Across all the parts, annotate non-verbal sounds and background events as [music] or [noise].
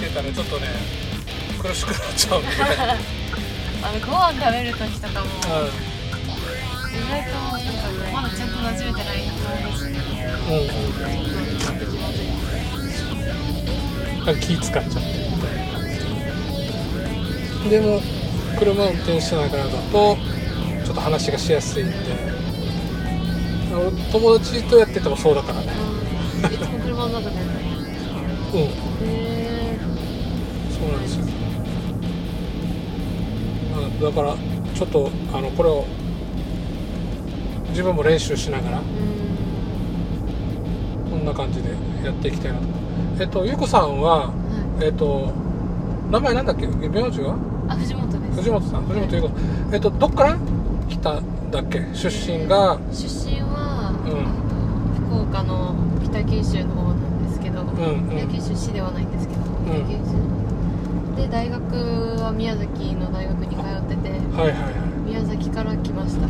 見てたらちょっとね苦しくなっちゃうんで、[laughs] あのご飯食べる時とかもう意外とまだちゃんと馴染めてない感じですねん。うん、なんか気使っちゃって。でも車運転しながらだとちょっと話がしやすいんで。俺友達とやっててもそうだから。ねうん。いつも車の中でうん。へそうだからちょっとあのこれを自分も練習しながらこんな感じでやっていきたいなと。えっとゆうこさんははい。えっと名前なんだっけ？名字は？あ藤本です。藤本さん。藤本優子えっとどっから来たんだっけ？出身が？出身は、うん。えっと福岡の北九州の方なんですけど、んうん。北九州市ではないんですけど、ん。北九州。で大学は宮崎はいはい。は宮崎から来ました。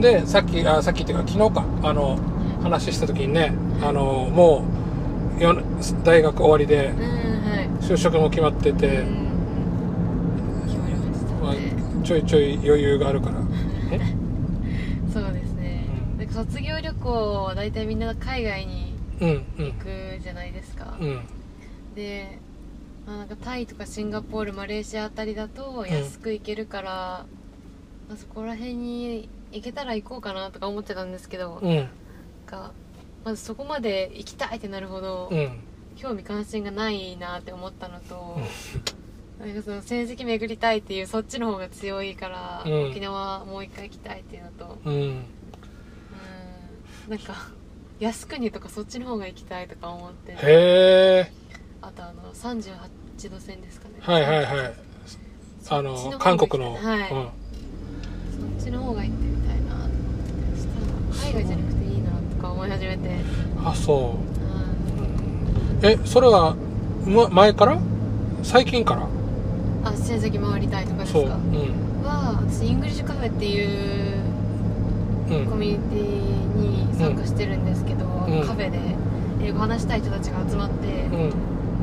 でさっきあさっきっていうか昨日か。あの話した時にねあのもうよ大学終わりで就職も決まってて、うんうん。決まりましたまね、あ、ちょいちょい余裕があるから。[laughs] え？そうですね、うん。なんか卒業旅行大体みんな海外にうんうん。行くじゃないですか、うん。で、まあ、なんかタイとかシンガポールマレーシアあたりだと安く行けるから、まあ、そこら辺に行けたら行こうかなとか思ってたんですけど、うん。かまずそこまで行きたいってなるほど、うん。興味関心がないなって思ったのと、なんかその成績巡りたいっていうそっちの方が強いから、うん。沖縄もう一回行きたいっていうのとうん。うん。なんか靖国とかそっちの方が行きたいとか思ってへえあとあの38度線ですかね。はいはいはい。あの韓国の、行きたいはい、そっちの方が行ってみたいな。と思ってそしたら海外じゃなくていいなとか思い始めて、うん、あそう。うん。えそれは、ま、前から？最近から？あ世界回りたいとかですか？そう。うん。は私 English Cafe っていううんコミュニティに参加してるんですけど、ん。カフェで英語話したい人たちが集まって、うん。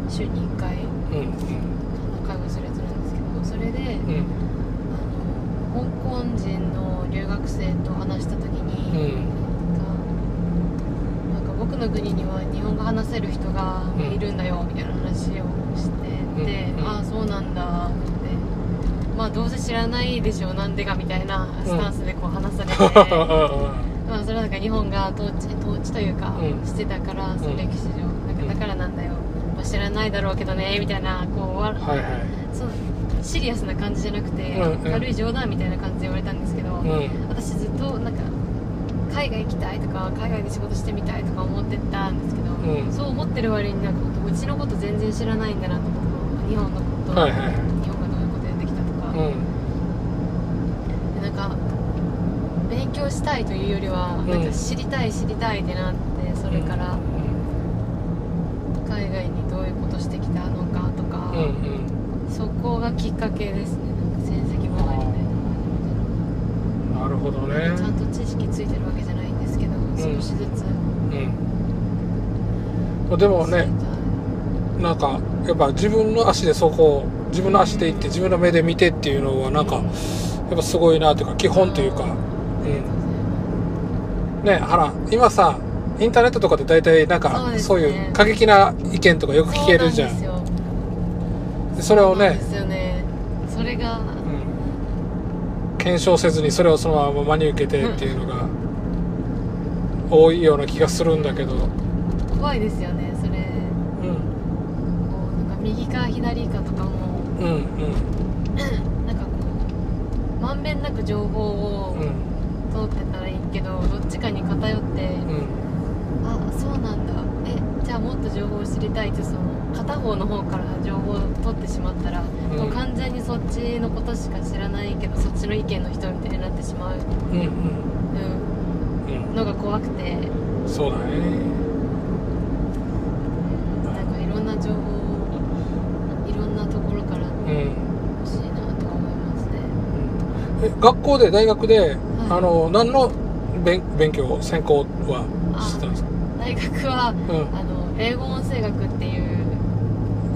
週に1回うん会話するやつなんですけどそれで、うん。あの香港人の留学生と話した時うに、んなんか僕の国には日本語話せる人がうん。いるんだよみたいな話をしてて、うんああそうなんだって。まあどうせ知らないでしょなんでかみたいなスタンスでこう話されて、[laughs] まあそれはなんか日本が統治統治というか、うん。してたからそのうん歴史上。なん。かだからなんだよ、まあ、知らないだろうけどねみたいなこうわはいはい。そうシリアスな感じじゃなくて、うんうん。軽い冗談みたいな感じで言われたんですけど、うん。私ずっとなんか海外行きたいとか海外で仕事してみたいとか思ってたんですけど、うん。そう思ってる割になんかうちのこと全然知らないんだなと思って日本のこと、はいはい。はい日本がどういうことやってきたとか、うん。でなんか勉強したいというよりは、ん。なんか知りたい知りたいってなってそれから海外にそこがきっかけですね。なんか成績もないみたいななるほどね。ちゃんと知識ついてるわけじゃないんですけど、少しずつ。うん。でもねなんかやっぱ自分の足でそこを自分の足で行って自分の目で見てっていうのはなんかやっぱすごいなというか基本というか。うん。ねあら今さインターネットとかで大体なんかそういう過激な意見とかよく聞けるじゃんそれをねですよね。それが。うん。検証せずにそれをそのまま真に受けてっていうのが多いような気がするんだけど。怖いですよねそれ。うん。こうなんか右か左かとかも。うんうん。なんかこうまんべんなく情報をうん。通ってたらいいけどどっちかに偏って、うん。あそうなんだ。えじゃあもっと情報を知りたいってその片方の方から情報を取ってしまったら、うん。もう完全にそっちのことしか知らないけどそっちの意見の人みたいになってしまう、うんうん。ううん。ん、のが怖くて。そうだね。なんかいろんな情報をいろんなところからうん。欲しいなとは思いますね。え学校で大学で、い。あの何の勉勉強専攻はあしてたんですか？大学はうん。あの英語音声学っていう。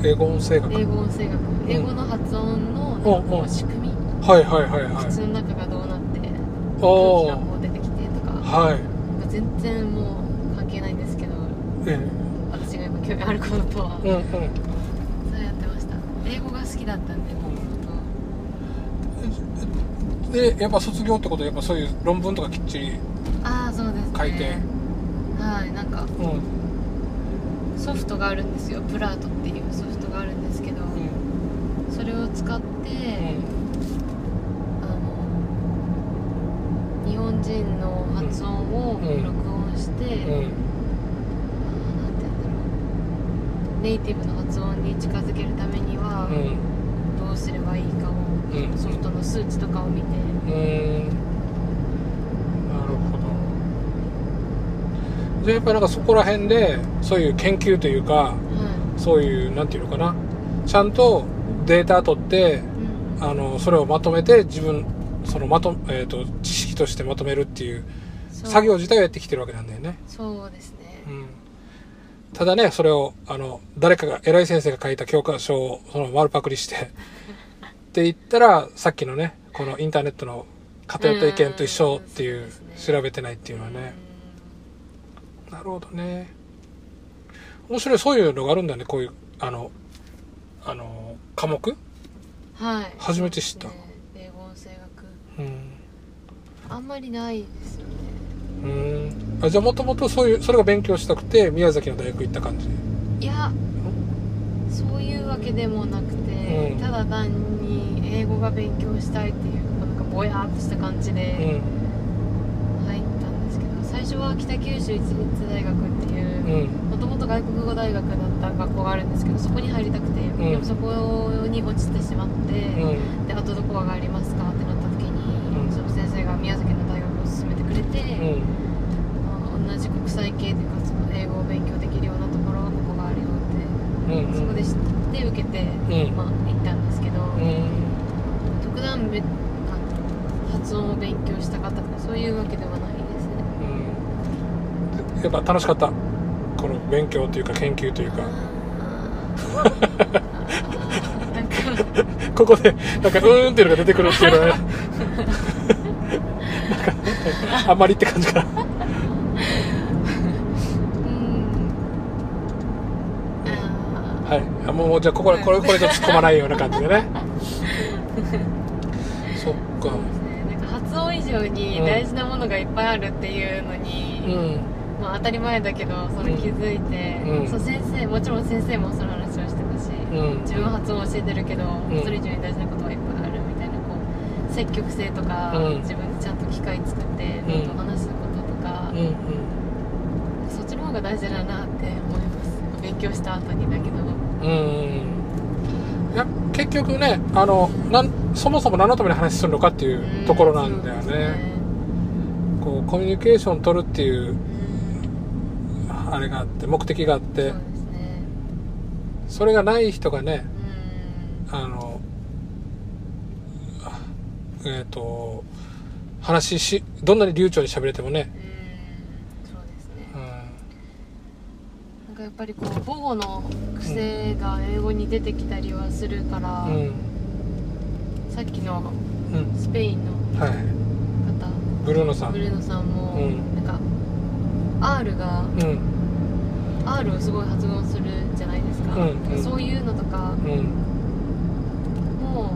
英語音声学英語音声学英語の発音のなんかこう仕組み。はいはいはいはい。口の中がどうなって空気がこう出てきてとか。はい。全然もう関係ないんですけどえ私が今興味あることとは。えうんうん。そうやってました。英語が好きだったんでもとでやっぱ卒業ってことはやっぱそういう論文とかきっちりああそうですね。書いて。はいなんかうんうんソフトがあるんですよ。プラートっていうソフトがあるんですけどそれを使って、あの日本人の発音をうん。録音して、うん。うんなんて言うんだろう。ネイティブの発音に近づけるためにはうん。どうすればいいかを、うん。ソフトの数値とかを見て、うんなるほどじゃあやっぱなんかそこら辺でそういう研究というかはそういうなんていうのかな。ちゃんとデータ取ってい、うん。あのそれをまとめて自分そのまと,、えー、と知識としてまとめるっていう作業自体をやってきてるわけなんだよね、そうですね、うん、ただねそれをあの誰かが偉い先生が書いた教科書をその丸パクリして [laughs] って言ったらさっきのねこのインターネットの偏った意見と一緒っていううね。調べてないっていうのはねなるほどね。面白いそういうのがあるんだねこういうあのあの科目？うんはい。初めて知った。そうですね。英語音声学うん。あんまりないですよね。うん。あじゃあもともとそういうそれが勉強したくて宮崎の大学行った感じ？いやそういうわけでもなくて、うん。ただ単に英語が勉強したいっていうなんかぼやーっとした感じうでん。入った最初は北九州一律大学っていううん。もともと外国語大学だった学校があるんですけどそこに入りたくて、ん。でもそこに落ちてしまって、うん。であとどこがありますかってなった時に、うん。その先生が宮崎の大学を勧めてくれて、うん。あ同じ国際系というかその英語を勉強できるようなところがここがあるよって、うんそこで知って受けて、うん。まあ、行ったんですけど、うん。特段発音を勉強したかったとかそういうわけではやっぱ楽しかった。この勉強というか研究というか。[laughs] ここでなんかうーんっていうのが出てくるっていうのはね。なんかあんまりって感じかな。うん。あはい。あもうじゃあこここれこれじゃ突っ込まないような感じでね。[laughs] そっか。発音以上に大事なものがいっぱいあるっていうのうに、ん。まあ、当たり前だけどそれ気づいて、うん。そう先生もちろん先生もその話をしてたし、うん。自分は発音を教えてるけど、ん。それ以上に大事なことはいっぱいあるみたいなこう積極性とか、うん。自分でちゃんと機会作ってうん。話すこととか、そっちの方が大事だなって思います。勉強した後にだけど。うんいや結局ねあのなんそもそも何のために話するのかっていうところなんだよね,、こうコミュニケーション取るっていううんあれがあって目的があってそうですね。それがない人がねうん。あのあえっ、と話しどんなに流暢に喋れてもね、うん。そうですね。うなんかやっぱりこう母語の癖が英語に出てきたりはするから、んうん。さっきのうん。スペインのはい。方ブルーノさん。ブルーノさんも、うん。なんか R がうん R をすごい発音するじゃないですか、うんうん。そういうのとか。うん。も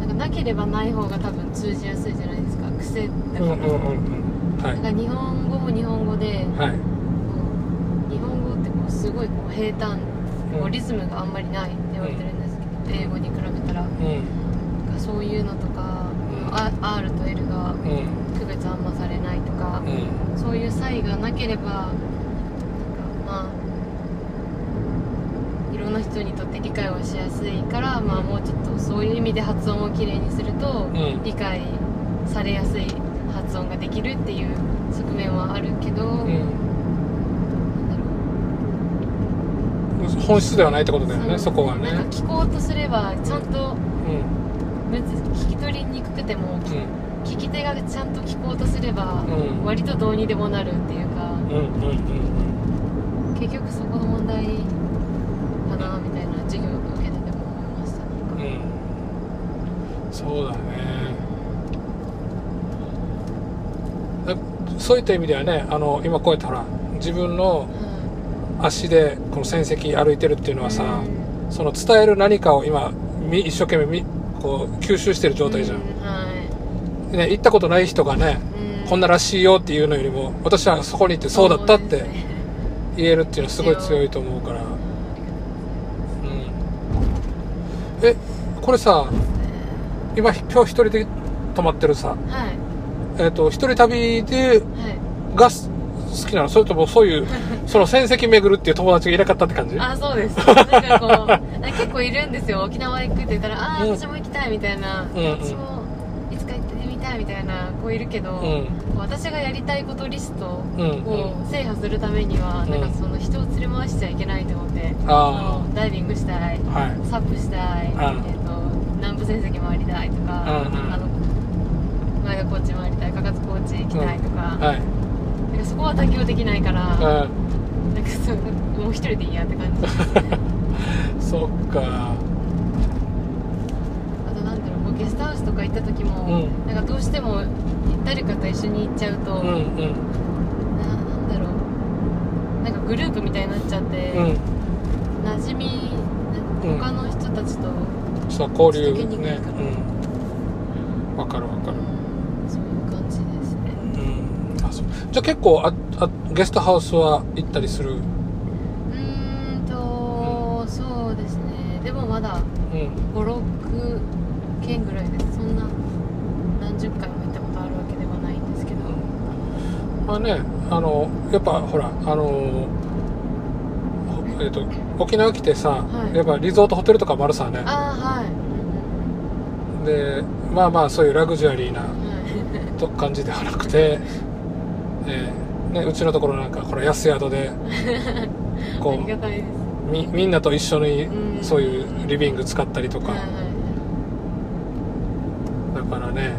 なんかなければない方が多分通じやすいじゃないですか。癖だから、うんうんうんうん。はなんか日本語も日本語で、い。はい日本語ってこうすごいこう平坦、こうリズムがあんまりないって言われてるんですけど、英語に比べたら。なん。うんかそういうのとか、R と L がうん。区別あんまされないとか、うん。そういう差異がなければまあいろんな人にとって理解はしやすいから、まあ、もうちょっとそういう意味で発音をきれいにすると、ん。理解されやすい発音ができるっていう側面はあるけど、うん。なんだろう。本質ではないってことだよねそこはね。なんか聞こうとすればちゃんとうん。むず聞き取りにくくても、うん。聞き手がちゃんと聞こうとすれば、うん。割とどうにでもなるっていうか、うんうんうん結局そこの問題かなみたいな授業を受けてても思いました。なんか。うん。そうだね。だそういった意味ではねあの今こうやってほら自分のは足でこの戦績歩いてるっていうのはさ、うん。その伝える何かを今み一生懸命みこう吸収してる状態じゃん、うはい。ね、行ったことない人がね、うん。こんならしいよっていうのよりも私はそこに行ってそうだったってね言えるっていうのはすごい強いと思うから、うん、えこれさ今今日一人で泊まってるさ、はい。えっと一人旅ではい。がす好きなの？それともそういう [laughs] その戦績巡るっていう友達がいなかったって感じ？あそうです。なんかこう [laughs] 結構いるんですよ。沖縄行くって言ったらああ、うん。私も行きたいみたいな、うんうん。私もいつか行ってみたいみたいな子いるけど、うん私がやりたいことリストうんうん。を制覇するためには、うん。なんかその人を連れ回しちゃいけないと思って、あそのダイビングしたいあはい。サップしたい、んえっと南部戦績回りたいとか、うんうん。あの前田コーチ回りたいかかつコーチ行きたいとか,、はい。なんかそこは妥協できないから、うなんかそうもう一人でいいやって感じ [laughs] そっか。あとなんだろうゲストハウスとか行った時も、うん。なんかどうしても誰かと一緒に行っちゃうと、うんうん。ななんだろう。なんかグループみたいになっちゃって、うん。馴染みうん。他の人たちと、そう交流ねから。うん。わかるわかる。うんそういう感じですね。うん。あそう。じゃあ結構ああゲストハウスは行ったりするうーんと、そうですねでもまだうん56件ぐらいですそんな何十回も行ったことあるわけではないんですけど、まあねあのやっぱほらあのえっ、と沖縄来てさ、はい。やっぱリゾートホテルとかもあるさね。ああはい、でまあまあそういうラグジュアリーなと感じではなくて、えーね、うちのところなんかこれ安宿で [laughs] こうみみんなと一緒にうん。そういうリビング使ったりとか。はいはいはいだからね、いや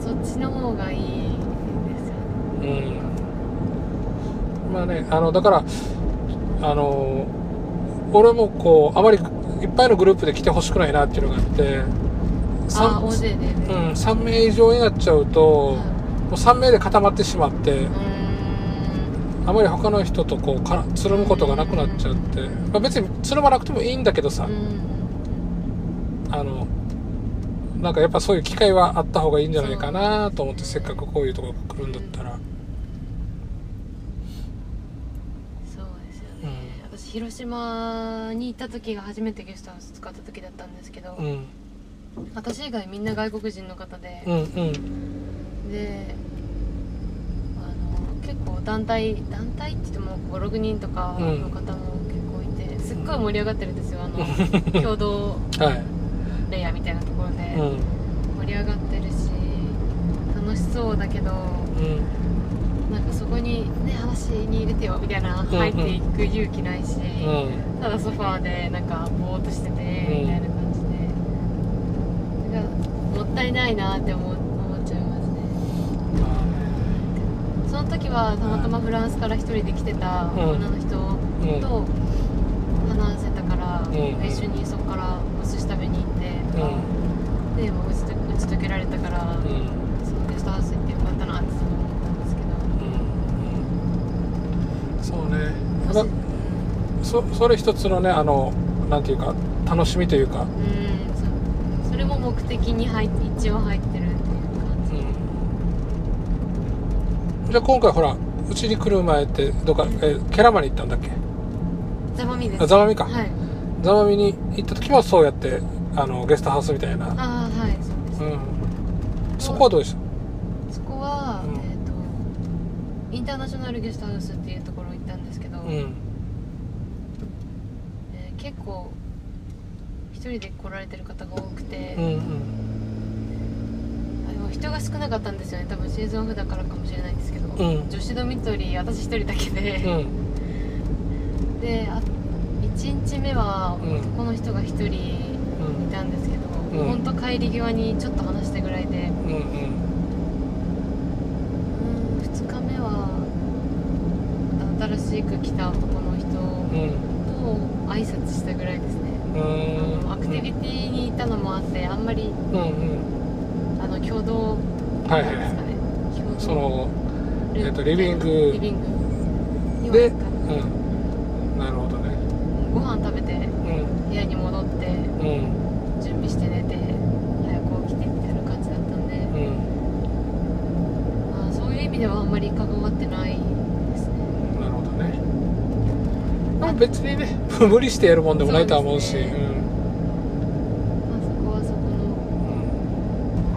そっちの方がいいですよねうん、うん、まあのだからあの俺もこうあまりいっぱいのグループで来てほしくないなっていうのがあってあさ大勢で。ね、うん、3名以上になっちゃうと、はい。もう3名で固まってしまって、あまり他の人とこうからつるむことがなくなっちゃって、まあ、別につるまなくてもいいんだけどさ、うん。あのなんかやっぱそういう機会はあった方がいいんじゃないかなと思ってせっかくこういうところ来るんだったら、そうですようね、ん私広島に行った時が初めてゲストハウス使った時だったんですけど、うん、私以外みんな外国人の方で、うんうん。であの結構団体団体って言っても56人とかの方も結構いて、すっごい盛り上がってるんですよ。あの [laughs] 共同はい、レイヤーみたいなところでうん。盛り上がってるし楽しそうだけどうんなんかそこにね話に入れてよみたいなうん入っていく勇気ないし、うん。ただソファーでなんかぼーっとしててうん。みたいな感じで、なんかもったいないなって思思っちゃいますね。その時はたまたまフランスから一人で来てたうん。女の人うんと話せたから、うん。一緒にそこからお寿司食べに行ってとか、でもう打ちと打ち解けられたから、うんうんそのゲストハウス行ってよかったなってすごい思ったんですけどうんうんそうね。もしまそそれ一つのねあのなんていうか楽しみというか、うんそう。それも目的に入って一応入ってるっていう感じ、うん、じゃあ今回ほらうちに来る前ってどっか、えーケラマに行ったんだっけ？ざまみです。あザマミか、はい。ザマミに行った時もそうやってあのゲストハウスみたいな、ああはいそうです、うん、そこはどうでした？そこは、うん。えっ、とインターナショナルゲストハウスっていうとえー結構一人で来られてる方が多くて、うんうん。あの人が少なかったんですよね。多分シーズンオフだからかもしれないんですけど、うん。女子ドミトリー私一人だけうで、ん。であ1日目はうん。男の人が一人いたんですけど、うん。ほんと帰り際にちょっと話したぐらいで、うんうんうん2日目はしく来た男の人うんと挨拶したぐらいですね、うーん。あのアクティビティに行ったのもあってあんまりうんうん。あの共同はいはいはなんですかね。共同いそのルえっとリビング。リビングでうんなるほどねご飯食べてうん部屋に戻ってうん準備して寝て早く起きてみたいな感じだったんで、うんまあ、そういう意味ではあんまり関わってないですねなるほどねまあ別にね [laughs] 無理してやるもんでもないとは思うし。そうですね。まあ、そこはそこ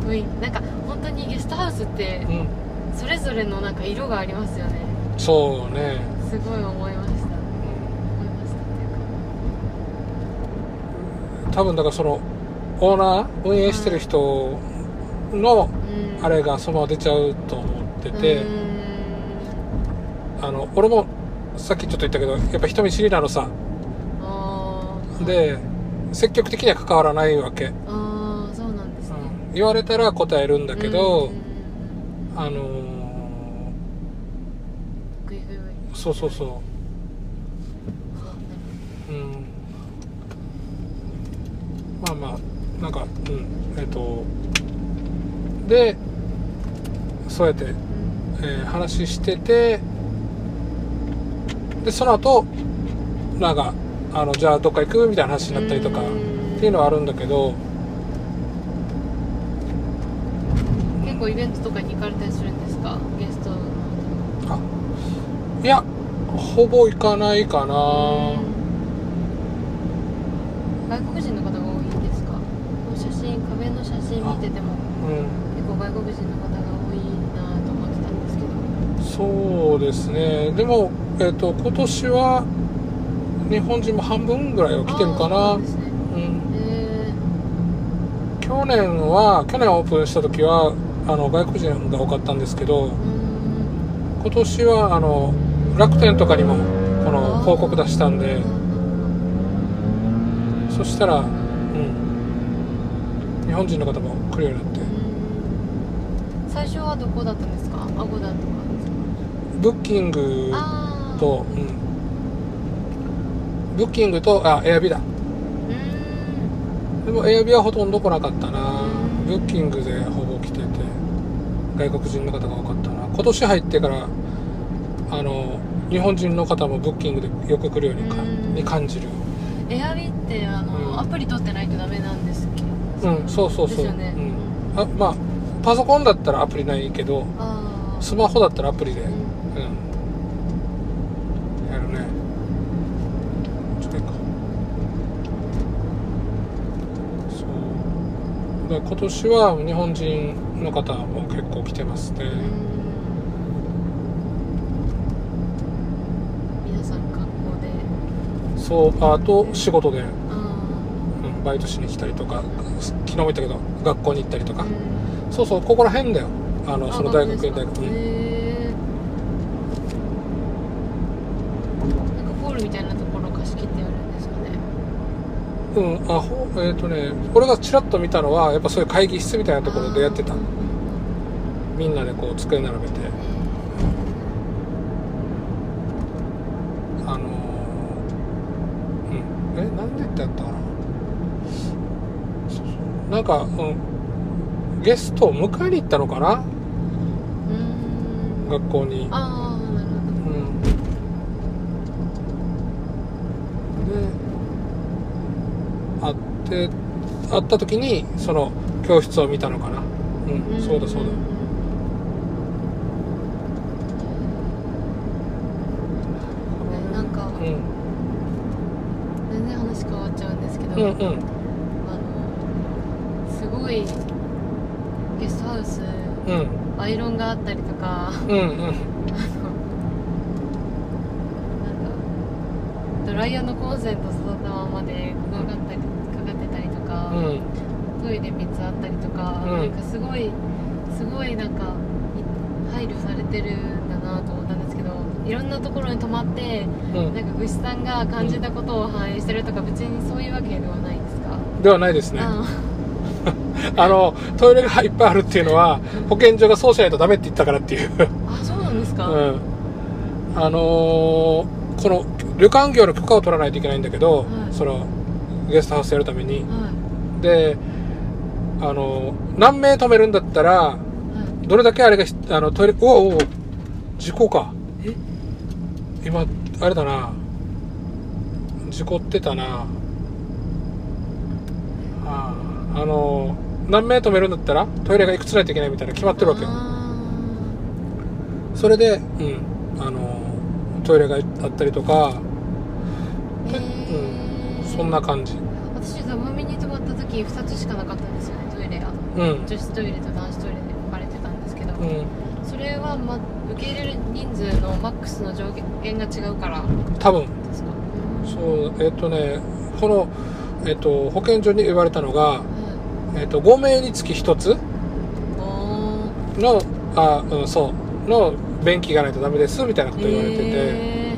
の雰囲気なんか本当にゲストハウスってうん、うんそれぞれのなんか色がありますよね。そうね、すごい思いました。思いましたっていうかうん、多分だからそのオーナー運営してる人のうん。あれがそのまま出ちゃうと思ってて、うあの俺もさっきちょっと言ったけどやっぱ人見知りなのさで積極的には関わらないわけ、ああそうなんですね、うん。言われたら答えるんだけど、うんあのーグイグイグイそうそう。そううん。まあまあなんかうん。えっ、とでそうやって、えー話しててでその後なんかあのじゃあどっか行く？みたいな話になったりとかっうん。ていうのはあるんだけど。結構イベントとかに行かれたりするんですか？ゲストの。あいやほぼ行かないかな。外国人の方が多いんですか？写真壁の写真見ててもうん。結構外国人の方が多いなと思ってたんですけど。そうですね。でも、えっと今年は日本人も半分ぐらいは来てるかな。ね。うん。へ去年は去年オープンした時はあの外国人が多かったんですけど今年はあの楽天とかにもこの広告出したんでそしたら、うん、日本人の方も来るようになって。最初はどこだったんですか？ Agoda とか？ Bookingと、うん、ブッキングとあエアビだ。うん。でもエアビはほとんど来なかったな。 Bookingでほぼ来てて。外国人の方が多かったな。今年入ってからあの日本人の方も Bookingでよく来るようにかうん。に感じる。エアビってあの、うん。アプリ取ってないとダメなんですっけ？うんそうそうそう、ですよね。うん、あまあパソコンだったらアプリないけどスマホだったらアプリで。うんうんやるねちょっといいかそうだから今年は日本人の方も結構来てますね、皆さん観光で。そうあと仕事で、あうん、バイトしに来たりとか昨日も言ったけど学校に行ったりとか、そうそうここら辺だよ。あのあその大学学校大学。うんですかへえなんかホールみたいなところ貸し切ってやるんですかねうんあほえっ、とね俺がちらっと見たのはやっぱそういう会議室みたいなところでやってたみんなでこう机並べて。あのーうん。えなんでってやったかな。なんか、うん、ゲストを迎えに行ったのかな。うん。学校に。ああなるほうんで会った時にその教室を見たのかな。うん、どそうだそうだ。ねなんかうん。全然話変わっちゃうんですけど、うんうん。あのすごいゲストハウスうん。アイロンがあったりとかうんうん。なんかドライヤーのコンセント育ったままでかかったりとか、うんトイレ3つあったりとか、うん。なんかすごいすごいなんかい配慮されてるんだなと思ったんですけどいろんなところに泊まってうん。なんかぐしさんが感じたことを反映してるとか別にそういうわけではないですか、ではないですね。あ [laughs] あのトイレがいっぱいあるっていうのは保健所がそうしないとダメって言ったからっていう。あそうなんですか、うん。あのーこの旅館業の許可を取らないといけないんだけど、はい。そのゲストハウスやるためにはであのー何名止めるんだったらどれだけあれがひあのトイレおおお事故か。え？今あれだな。事故ってたな。あああのー何名止めるんだったらトイレがいくつないといけないみたいな決まってるわけよ。あそれでうんあのートイレがあったりとかー。へーそんな感じ泊まった時2つしかなかったんですよねトイレが。うん。女子トイレと男子トイレで分かれてたんですけど、うん。それは、ま、受け入れる人数のマックスの上限が違うから。多分。ですか？そうえっ、とねこの、えっと保健所に言われたのが、はえっと5名につき1つのあ、うん、そうの便器がないとダメですみたいなこと言われてて、へ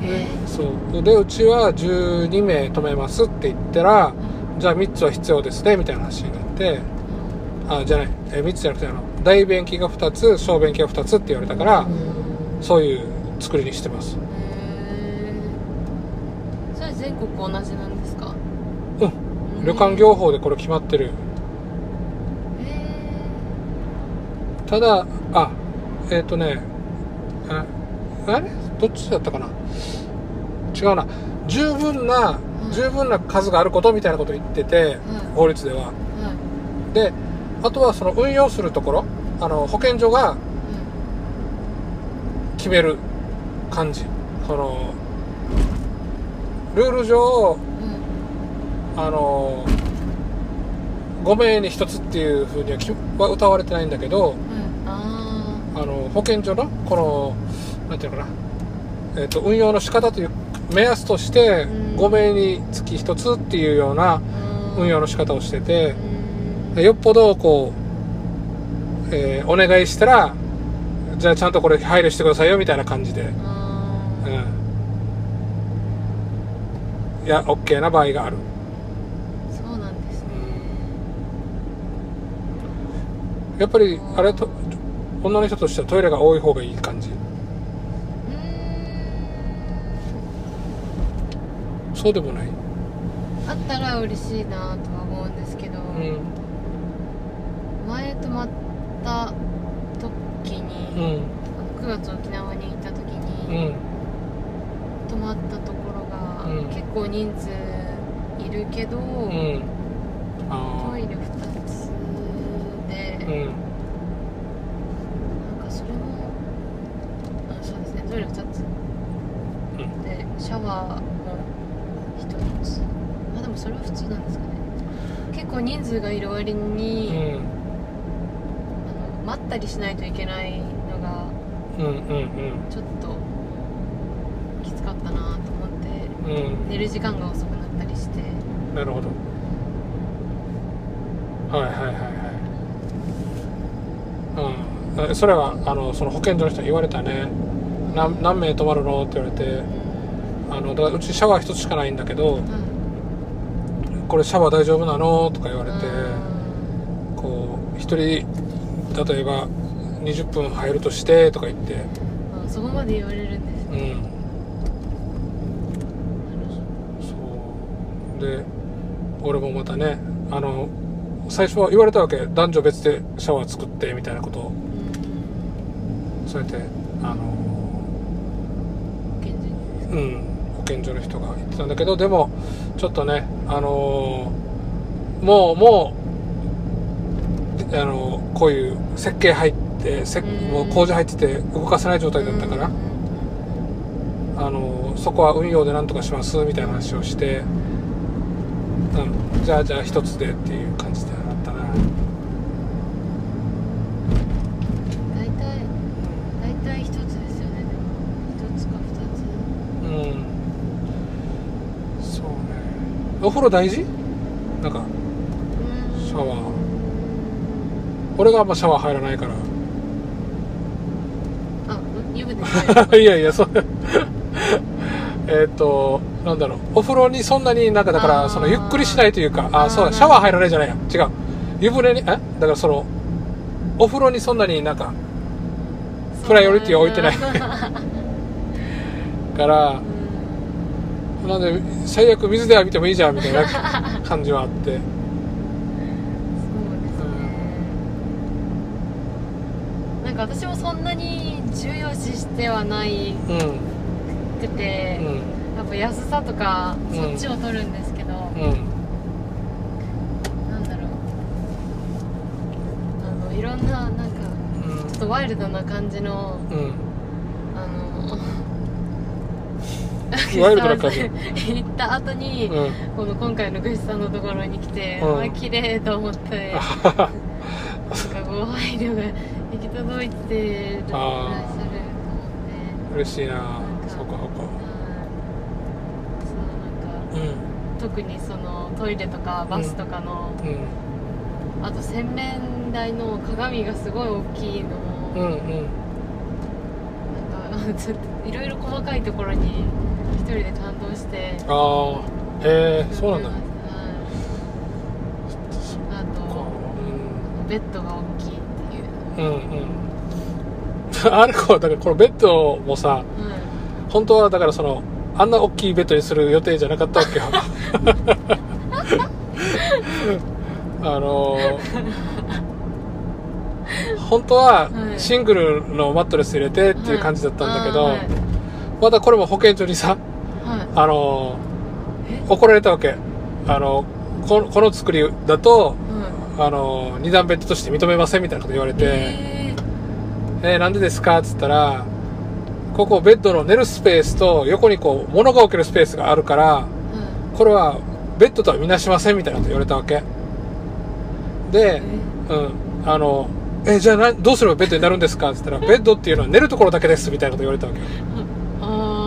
ー。でそう。でうちは12名止めますって言ったらじゃあ3つは必要ですねみたいな話になってあじゃない。え3つじゃなくてあの大便器が2つ小便器が2つって言われたからそういう作りにしてます。それ全国同じなんですか？うん。旅館業法でこれ決まってる。へただあえっ、とねああれ？どっちだったかな？違うな。十分な十分な数があることみたいなことを言っててー法律では。であとはその運用するところあの保健所が決める感じ。そのルール上あの5名に1つっていうふうには歌われてないんだけどはいああの保健所のこのなんていうのかな、えっと運用の仕方という目安としてうん5名につき1つっていうようなあ運用の仕方をしててうん。よっぽどこう、えーお願いしたらじゃあちゃんとこれ配慮してくださいよみたいな感じで、あうん、いや OK な場合がある。ーそうなんですね。やっぱりあれと女の人としてはトイレが多い方がいい感じそうでもない。あったら嬉しいなとは思うんですけど、うん。前泊まった時うに、ん9月沖縄に行った時うに、ん。泊まったところが、うん。結構人数いるけど、うん。あトイレ2つで、あうん。なんかそれもあそうですねトイレ2つ。うん。でシャワーも1つまあでもそれは普通なんですかね。結構人数がいる割うに、ん。あの待ったりしないといけないのがうんうんちょっときつかったなと思ってうん。うん寝る時間が遅くなったりして。なるほど。はいはいはいはい。うん。それはあのその保健所の人に言われたね。何何名泊まるの？って言われて。あのだからうちシャワー一つしかないんだけどうんこれシャワー大丈夫なの？とか言われてうん。こう一人例えば20分入るとしてとか言って。あそこまで言われるんですね。うん。そう。で俺もまたねあの最初は言われたわけ。男女別でシャワー作ってみたいなことを。うん。そうやってあの現実。うん保健所の人が言ってたんだけどでもちょっとねあのもうもうあのこういう設計入ってせうん。もう工事入ってて動かせない状態だったから、あのそこは運用でなんとかしますみたいな話をして、うん、じゃあじゃあ一つでっていう感じでなったな大体大体一つですよねでも一つか二つうんそうねお風呂大事？なんかうん。シャワー。俺があんまシャワー入らないから。あ湯船 [laughs] いやいやそれ [laughs] えっとなんだろう。お風呂にそんなになんかだからそのゆっくりしないというかあそうだシャワー入らないじゃないや。違う。湯船にえ？だからそのお風呂にそんなになんかプライオリティを置いてない。[laughs] からうんなんで最悪水で浴びてもいいじゃんみたいな [laughs] 感じはあって。そうですね。なんか私もそんなに重要視してはないうんくて、うん。やっぱ安さとかうん。そっちを取るんですけど、うん。なんだろう。あのいろんななんかうん。ちょっとワイルドな感じのうんあのワイルドな感じ。行った後に、うん。この今回のグシさんのところに来て、うん。あ綺麗と思ってなんかこう配慮が行き届いてらっしゃる。と思って嬉しいな。なんかそこそこはいそうなんかうん。特にそのトイレとかバスとかの、うん。あと洗面台の鏡がすごい大きいのも、うんうん。なんか [laughs] ちょっといろいろ細かいところに一人で感動してああへえそうなんだ。はい。あとベッドが大きいっていう、うんうん。う [laughs] んあれこうだからこのベッドもさはい本当はだからそのあんな大きいベッドにする予定じゃなかったわけよ。[laughs] あの本当ははい。シングルのマットレス入れてっていう感じだったんだけど、はいまたこれも保健所にさはい。あのえ？怒られたわけ。あのこのこの作りだとはいあの二段ベッドとして認めませんみたいなこと言われて、ええーなんでですかっつったら、ここベッドの寝るスペースと横にこう物が置けるスペースがあるから、これはベッドとはみなしませんみたいなこと言われたわけ。でい、うん、あの、え、じゃあなどうすればベッドになるんですか？って言ったら、ベッドっていうのは寝るところだけですみたいなこと言われたわけよ。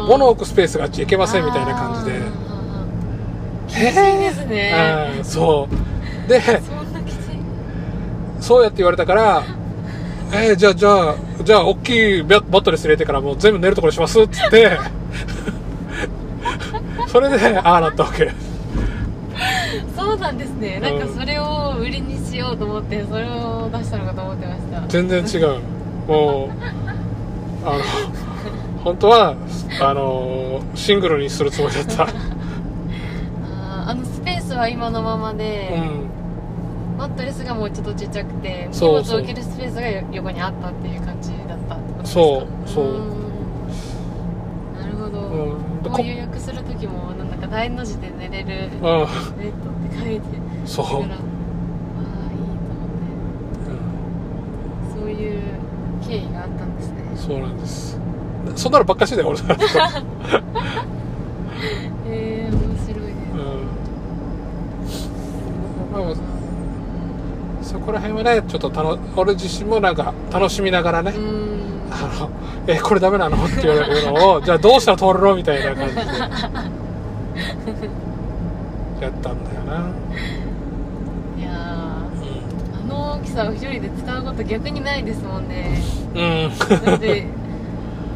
物を置くスペースがあっち行けませんみたいな感じで。あー厳しいですねうん、そう。で、そんなきついそうやって言われたから、えーじゃあ、じゃあ、じゃあ、大きいバットレス入れてからもう全部寝るところにしますっつって、それで、ああなったわけ。そうなんですね。なんかそれを売りにしようと思ってそれを出したのかと思ってました。全然違う。もう、あの、本当は、あの、シングルにするつもりだった。あのスペースは今のままで、うん。マットレスがもうちょっとちっちゃくて荷物を置けるスペースが横にあったっていう感じだったってことですか？そうそう。なるほど、うん。もう予約する時もなんか大の字で寝れる。ベッうん。ドって書いてそう。だからああいいと思ってうんそういう経緯があったんですねそうなんです。そんなのばっかしだよ、俺。へ [laughs] え面白いです、うん。まあ、そこら辺はね、ちょっと楽、俺自身もなんか楽しみながらね、あの、え、これダメなの？って言われるのを、じゃあどうしたら通るの？みたいな感じで。[laughs] やったんだよな。いやーあの大きさを一人で使うこと逆にないですもんねうん。だって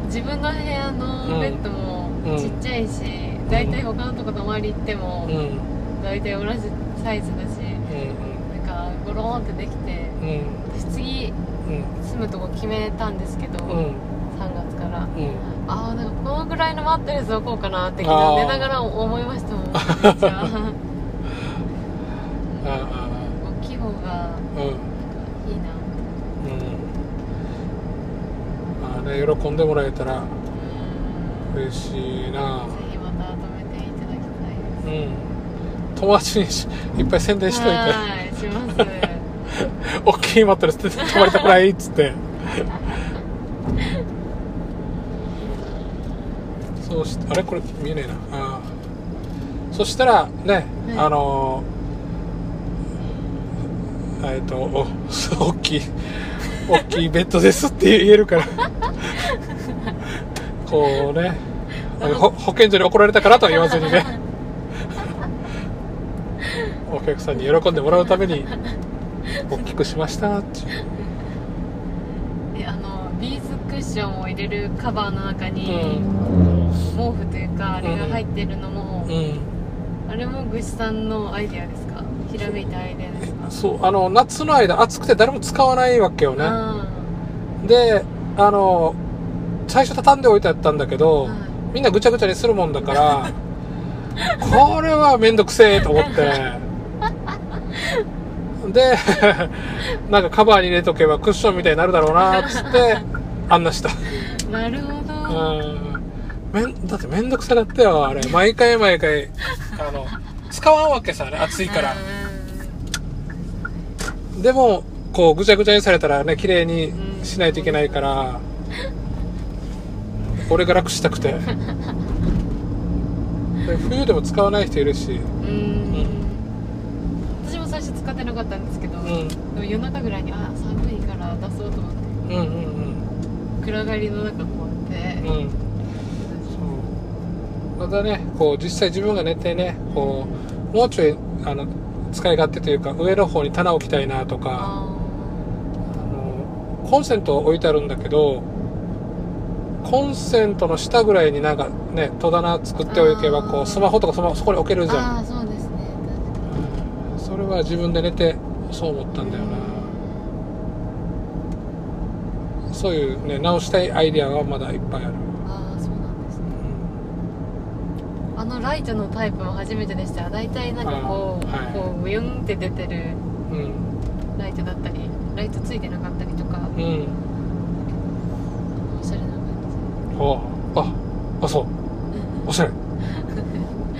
自分の部屋のベッドもうんちっちゃいし、大体他のとこ泊まり行ってもうん。うん。大体同じサイズだしなんかゴローンってできてうん。うん。私次うん。住むとこ決めたんですけど、うん。3月からうん。ああなんかこのぐらいのマットレス置こうかなって寝ながら思いましたもん大きい方が。いいなうん。まあね、喜んでもらえたらうん嬉しいな。ぜひまた止めていただきたいですうん。友達にしいっぱい宣伝しといて。はいします [laughs] 大きいマットレスで泊まりたくないっつってそうしあれ？これ見えねえな。あー。そしたらね、はい。あのーえっとお [laughs] 大きい大きいベッドですって言えるから。[laughs] こうねほ保健所に怒られたからとは言わずにね。[laughs] お客さんに喜んでもらうために大きくしましたっていうであのビーズクッションを入れるカバーの中うに、ん。毛布というかあれが入ってるのも、うん。あれもぐしさんのアイデアですか？ひらめいたアイデアですか？そう。あの夏の間暑くて誰も使わないわけよね。あであの最初畳んでおいてあったんだけど、ーはい。みんなぐちゃぐちゃにするもんだからこれはめんどくせえと思って。[laughs] で [laughs] なんかカバーに入れとけばクッションみたいになるだろうなっつって案内したなるほど。うん。めんだってめんどくさだったよあれ。毎回毎回。あの使わんわけさあれ。暑いから。でもこうぐちゃぐちゃにされたらね綺麗にしないといけないから。俺が楽したくて。で冬でも使わない人いるし。うん。うん。私も最初使ってなかったんですけど、うん。でも夜中ぐらいにあ寒いから出そうと思って。うんうん暗がりの中こうやって、うん。うんそう。またねこう実際自分が寝てねこうもうちょいあの使い勝手というか上の方に棚置きたいなとかああのコンセント置いてあるんだけどコンセントの下ぐらいになんかね戸棚作っておけばこうスマホとかそのそこに置けるじゃん。ああそうですね。それは自分で寝てそう思ったんだよなそういうね直したいアイディアはまだいっぱいある、ああそうなんですね。あのライトのタイプも初めてでした。大体なんかこう、はい。こうブユンって出てるうん。ライトだったりライトついてなかったりとかうん、うん、おしゃれな感ほうああそう。じ [laughs] おしゃれ。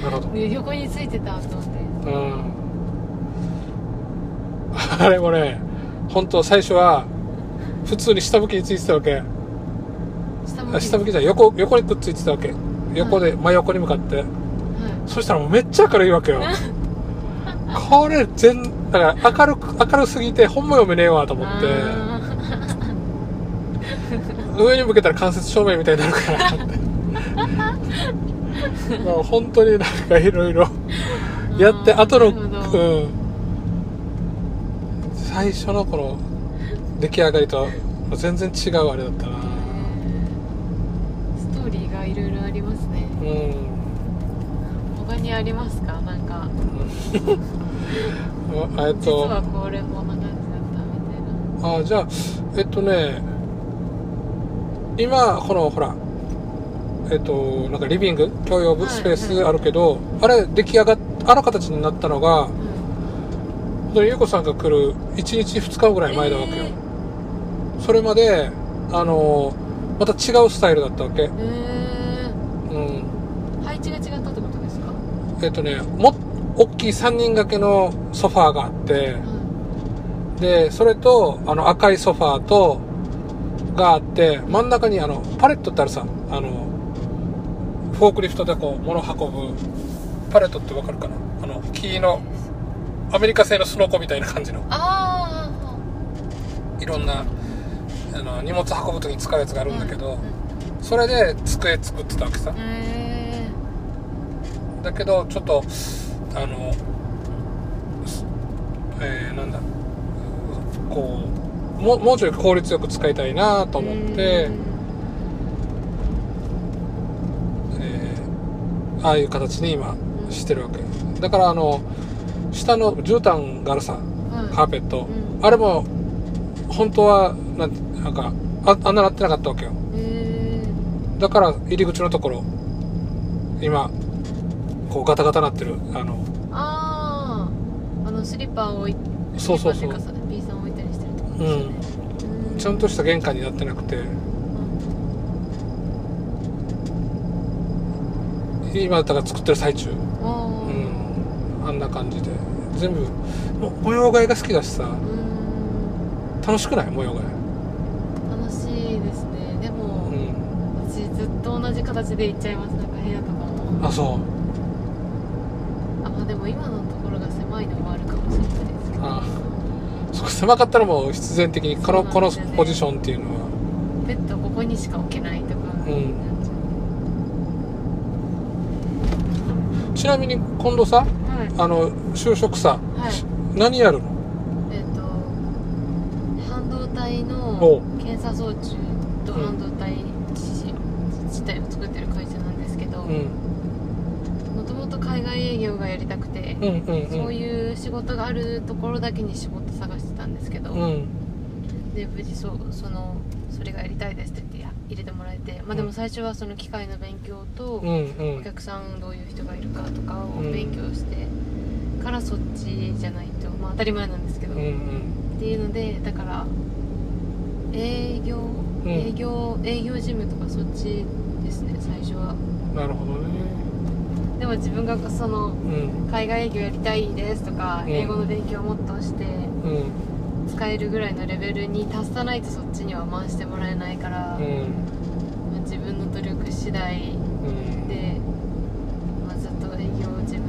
なるほど。で横についてたと思って。うん。あれもね本当最初は普通に下向きについてたわけ。下向きあ下向きじゃない。横横にくっついてたわけ。横で真横に向かって。はい。そしたらもうめっちゃ明るいわけよ。[laughs] これ全だから明るく明るすぎて本も読めねえわと思って。あ上に向けたら間接照明みたいになるからって。[laughs] もう本当になんかいろいろーやって後のうん。最初のこの出来上がりとは全然違うあれだったな。ストーリーがいろいろありますね。うん。他にありますか？なんか。[laughs] あえっ実とはこれこんな感じだったみたいな。あじゃあえっとね今このほらえっとなんかリビング共用スペースあるけど、あれ出来上がっあの形になったのがうん。優子さんが来る1日2日ぐらい前なわけよ、それまであのまた違うスタイルだったわけ。えうん。ー、配置が違ったってことですか？えっとねも大きい3人掛けのソファーがあってはでそれとあの赤いソファーとがあって真ん中にあのパレットってあるさあのフォークリフトでこう物運ぶパレットってわかるかな？あの木のアメリカ製のスノコみたいな感じの。あいろんなあの荷物運ぶ時に使うやつがああるんだけど、うんそれで机作ってたわけさ。えだけどちょっとあのすえー、なんだ。こうもうもうちょい効率よく使いたいなとー、思って、えーああいう形に今してるわけ。だからあの下の絨毯があるさカーペット、うん。あれも本当はなんなんかああんななってなかったわけよ。えだから入り口のところ今こうガタガタなってるあの。ー、あああのスリッパを置いそうそうそう。スリッパっていうかさ B さん置いたりしてるってことうですよねん。ちゃんとした玄関になってなくて。今だったら作ってる最中。うん。あうん。あんな感じで。全部も模様替えが好きだしさ。ーうん。楽しくない？模様替楽しいですねでも、えうん私ずっと同じ形で行っちゃいます。なんか部屋とかも。あそう。あまあでも今のところが狭いのもあるかもしれないですけど。あそこ狭かったらもう必然的にこのこのポジションっていうのは。ベッドここにしか置けないとか、うん。ちなみに今度さうはい。あの就職さはい。何やるの？えっ、と半導体おの検査装置とうん半導体自体を作ってる会社なんですけどうん。もともと海外営業がやりたくて、うんうんうん。そういう仕事があるところだけに仕事探してたんですけど、うん。で無事そうそのそれがやりたいですって言ってや入れてもらえて、まあ、でも最初はその機械の勉強と、お客さんどういう人がいるかとかを勉強してからそっちじゃないと、まあ、当たり前なんですけど、うんうっんていうのでだから営業、ん。営業営業事務とかそっちですね最初は。なるほどね。でも自分がそのうん。海外営業やりたいですとか、うん。英語の勉強をもっとしてうん。使えるぐらいのレベルに達さないとそっちには回してもらえないから、うん。まあ自分の努力次第うん。で、まあ、ずっと営業事務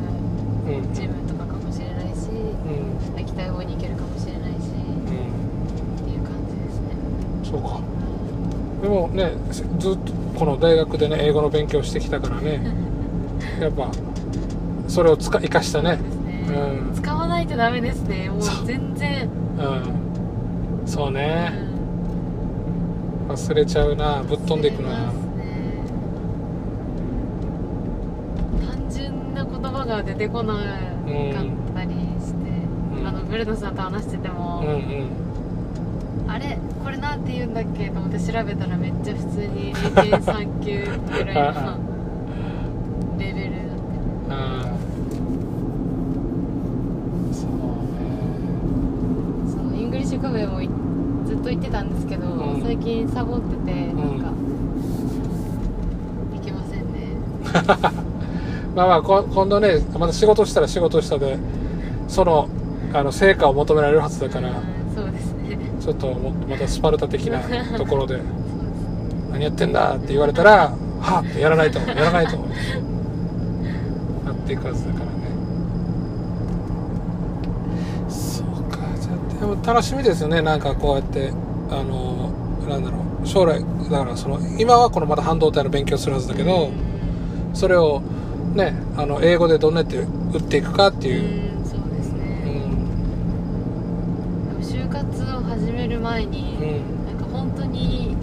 うん。事務とかかもしれないしうん。行きたい方に行けるかもしれないしっていう感じですね。そうか。でもねずっとこの大学でね英語の勉強してきたからね [laughs] やっぱそれを使生かしたね。ね、うん。使わないとダメですね。もう全然。うん。そううねん。忘れちゃうな。ぶっ飛んでいくな。ね。単純な言葉が出てこなかったりして、うん。あのブルノさんと話してても、うんうんあれ？これなんて言うんだっけと思って調べたらめっちゃ普通に0.3級ぐらいの [laughs] レベルだっあーそうねたその English Cafe もいずっと行ってたんですけど、うん最近サボっててんなんか、行けませんねまあまあこ今度ねまた仕事したら仕事したでそのあの成果を求められるはずだからうんちょっとまたスパルタ的なところで [laughs] 何やってんだって言われたらはっってやらないとやらないとなっていくはずだからね。そうかじゃでも楽しみですよね。なんかこうやってあのなんだろう将来だからその今はこのまた半導体の勉強するはずだけどそれをねあの英語でどんなやって打っていくかっていう、うんそうですうね、んでも就活を始める前に、うん。なんか本当に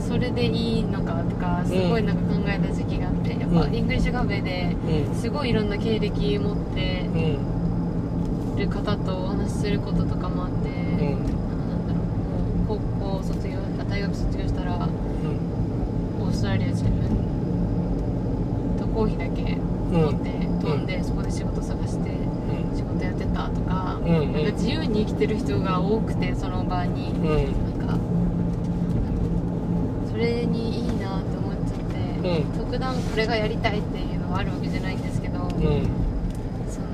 それでいいのかとかすごいなんか考えた時期があって、やっぱうん。 English Cafe でうん。すごいいろんな経歴持ってうん。る方とお話しすることとかもあって、うんなんだろうもう高校卒業あ大学卒業したらオーストラリア自分渡航費だけ持って飛んで、そこで仕事探して仕事やってたとか,、うんうんなんか自由に生きてる人が多くてその場に。うん。うんなんかそれにいいなって思っちゃって、うん。特段これがやりたいっていうのがあるわけじゃないんですけど、うん。その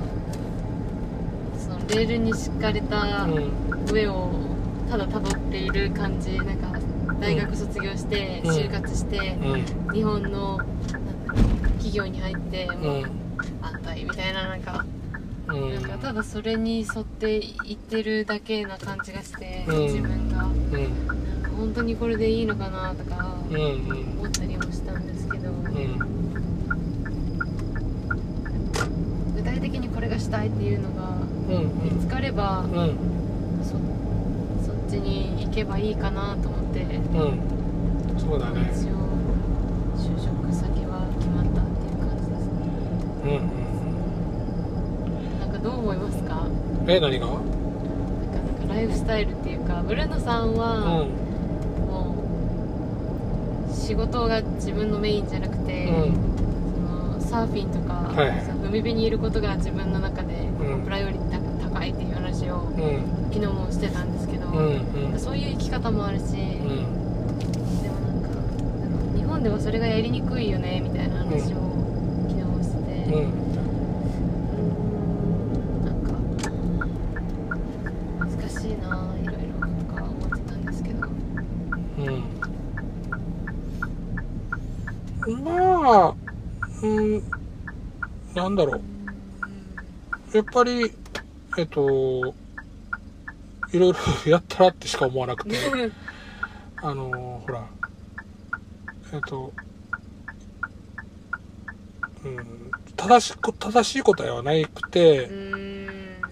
そのレールに敷かれたうん上をただ辿っている感じなんか大学卒業してうん。就活して、うん。日本の企業に入ってうもうん安泰みたいななんか,、うん。なんかただそれに沿っていってるだけな感じがして、うん。自分が。うん。なんか本当にこれでいいのかなとかうんうん思ったりもしたんですけど、うん具体的にこれがしたいっていうのがうん見つかれば、うん。そそっちに行けばいいかなと思って、うん。そうだね。一応就職先は決まったっていう感じですね。うんなん思いますか？うんえ何が？なんかなんかライフスタイルっていうかブルーノさんうは、んもう仕事が自分のメインじゃなくて、うん。そのサーフィンとか、はい。はいその海辺にいることが自分の中でうん。プライオリティ高いっていう話をうん。昨日もしてたんですけど、うんうん。そういう生き方もあるし、うん。でもなんかなんか日本ではそれがやりにくいよねみたいな話を昨日もしてて、うんなんか難しいないろいろとか思ってたんですけどうんまあうんなんだろう。やっぱりえっといろいろ [laughs] やったらってしか思わなくて。あのほらえっとうん正しく正しい答えはなくて、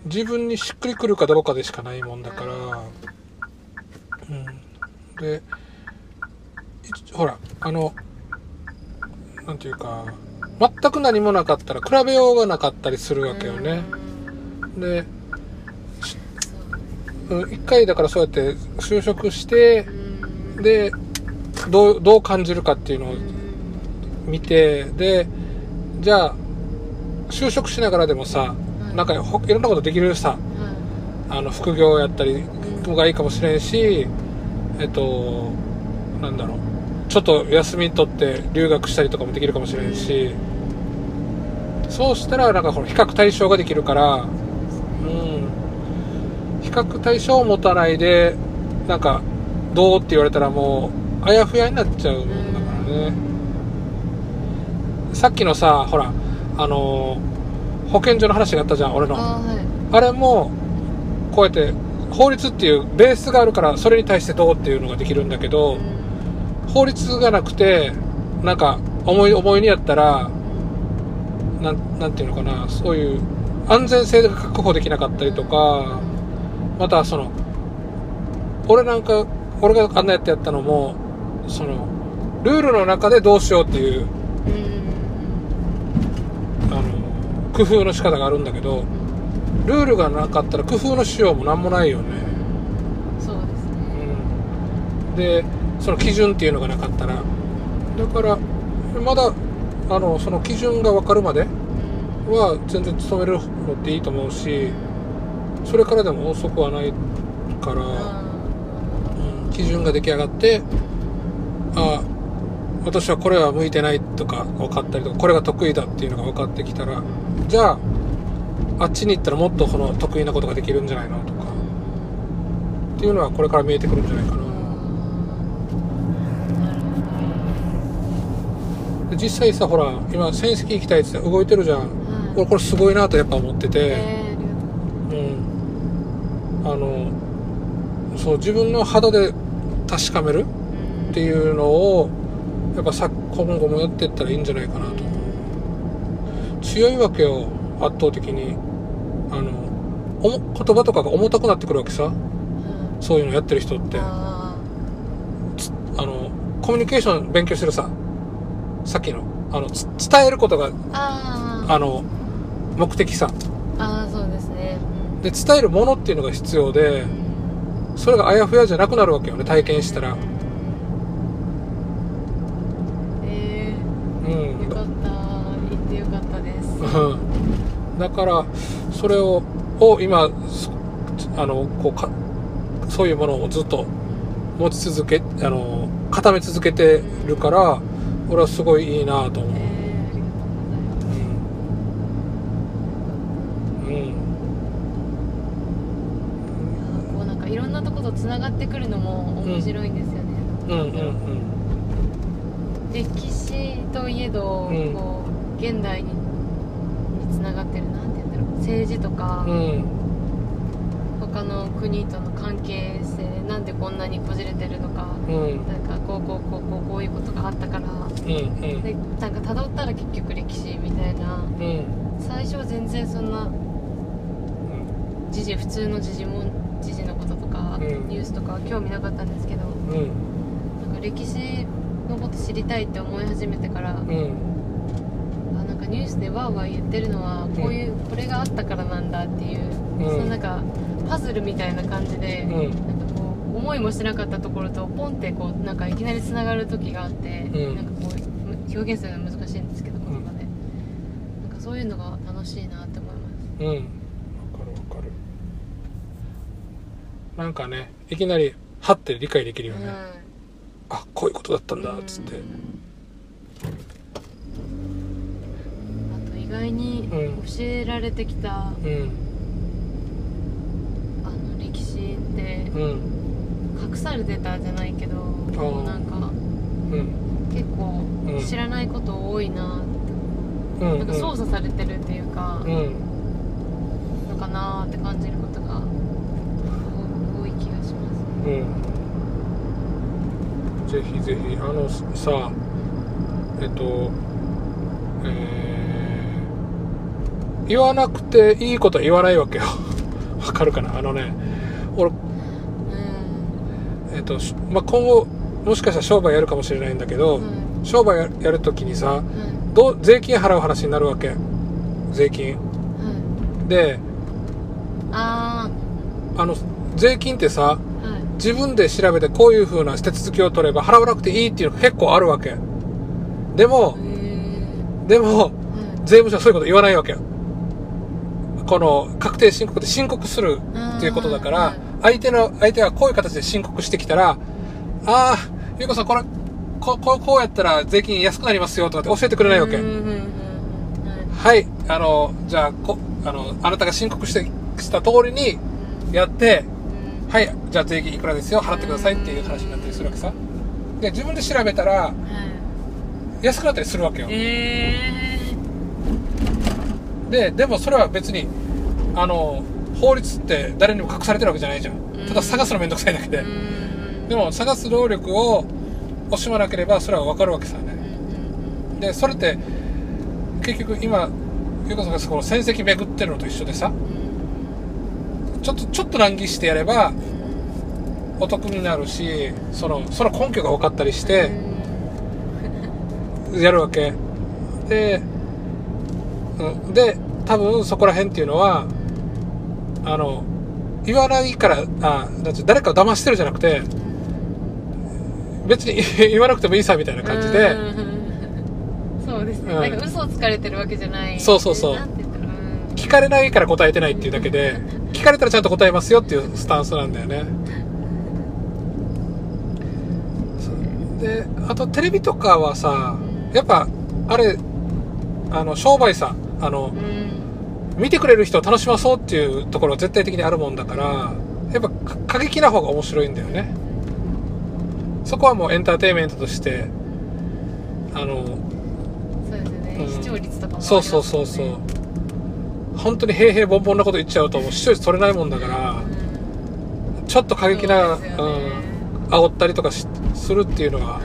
自分にしっくりくるかどうかでしかないもんだから、うん、でいほらあのなんていうか全く何もなかったら比べようがなかったりするわけよね、で一回だからそうやって就職してうんでどうどう感じるかっていうのを見てでじゃあ就職しながらでもさうん。なんかほいろんなことできるさあの副業やったりがいいかもしれんしえっとなんだろうちょっと休み取って留学したりとかもできるかもしれんしそうしたらなんかこの比較対象ができるからうん。比較対象を持たないでなんかどうって言われたらもうあやふやになっちゃうんだからね。さっきのさほらあの保健所の話があったじゃん俺の。あーはい。あれもこうやって法律っていうベースがあるからそれに対してどうっていうのができるんだけど法律がなくてなんか思い思いにやったらなんなんていうのかなそういう安全性が確保できなかったりとかまたその俺なんか俺があんなやってやったのもそのルールの中でどうしようっていうあの工夫の仕方があるんだけどルールがなかったら工夫のしようもなんもないよね、でその基準っていうのがなかったらだからまだあのその基準が分かるまでは全然勤めるのっていいと思うしそれからでも遅くはないから、うん、基準が出来上がってあ私はこれは向いてないとか分かったりとかこれが得意だっていうのが分かってきたらじゃああっちに行ったらもっとこの得意なことができるんじゃないのとかっていうのはこれから見えてくるんじゃないかなで実際さほら今戦績行きたいって言って動いてるじゃん。俺これすごいなとやっぱ思ってて、えーう。うん。あのそう自分の肌で確かめるっていうのをやっぱさ今後もやっていったらいいんじゃないかなと。強いわけよ圧倒的に。あのおも言葉とかが重たくなってくるわけさ。そういうのやってる人って。ああのコミュニケーション勉強してるささっきのあのつ伝えることがー。あの目的さ。あーそうですね。で伝えるものっていうのが必要でそれがあやふやじゃなくなるわけよね体験したら。えうん。ー、よかった。言ってよかったです。うん。だからそれをを今そあのこうかそういうものをずっと持ち続けあの固め続けてるから俺はすごいいいなと思う、えー、うんうん。こうなんかいろんなとことつながってくるのも面白いんですよね、うんうん歴史といえど、うん。こう現代ににつながってるなんて言うんだろう政治とか、うん。うん他の国との関係性なんでこんなにこじれてるのか、うん。なんかこうこうこうこうこういうことがあったから。うんうん。でなんか辿ったら結局歴史みたいな。うん。最初は全然そんな時事普通の時事も時事のこととか、うん。ニュースとかは興味なかったんですけど。うん。なんか歴史のこと知りたいって思い始めてから、うん。あなんかニュースでワーワー言ってるのはこういう、これがあったからなんだっていう、うん。そのなんかパズルみたいな感じで、うん思いもしなかったところとポンってこうなんかいきなりつながる時があって、うん。なんかこう表現するの難しいんですけど言葉で、なんかそういうのが楽しいなって思います。うん。わかるわかる。なんかねいきなりはって理解できるよね、あこういうことだったんだっつって。あと意外にうん。教えられてきた、うん。あの歴史ってうん隠されてたじゃないけどー。なんかうん。結構うん。知らないこと多いなって、うんなんか操作されてるっていうか、うん。のかなって感じることが多い気がします。うん。ぜひぜひあのさえっとえー言わなくていいことは言わないわけよ。わかるかな？あのね俺うんえっと、しまあ、今後もしかしたら商売やるかもしれないんだけど、うん。商売ややるときにさうん。どう税金払う話になるわけ？税金。うん。でああの税金ってさ自分で調べてこういう風な手続きを取れば払わなくていいっていうのが結構あるわけ。でも、でも、税務署はそういうこと言わないわけ。この確定申告で申告するっていうことだから、相手の、相手がこういう形で申告してきたら、ああ、ゆうこさんこれ、ここうこうやったら税金安くなりますよとかって教えてくれないわけ。はい、あの、じゃあ、こ、あの、あなたが申告して、した通りにやって、うん。はい、じゃあ税金いくらですよ、払ってくださいっていう話になったりするわけさ。で、自分で調べたら、はい。安くなったりするわけよ。えで、でもそれは別に、あの、法律って誰にも隠されてるわけじゃないじゃん。ただ探すのめんどくさいだけで。でも探す労力を惜しまなければそれはわかるわけさね。うんうんで、それって、結局今、ゆうこさんがこの戦績巡ってるのと一緒でさ、うんちょっと、ちょっと難儀してやれば、お得になるし、その、その根拠が分かったりして、[laughs] やるわけ。で、うん、で、多分そこら辺っていうのは、あの、言わないから、あ、なんて誰かを騙してるじゃなくて、別に [laughs] 言わなくてもいいさみたいな感じで、うんそうですね、うん。なんか嘘をつかれてるわけじゃない。そうそうそう。聞かれないから答えてないっていうだけで、聞かれたらちゃんと答えますよっていうスタンスなんだよね。で、あとテレビとかはさ、やっぱ、あれ、あの、商売さ、あの、うん見てくれる人を楽しまそうっていうところは絶対的にあるもんだから、やっぱか過激な方が面白いんだよね。そこはもうエンターテインメントとして、あの、そうですよね、うん視聴率とかもありますそうそうそうそう。本当に平々凡々なこと言っちゃうともう視聴率取れないもんだから、うんちょっと過激な、そうねうん、煽ったりとかしするっていうのが、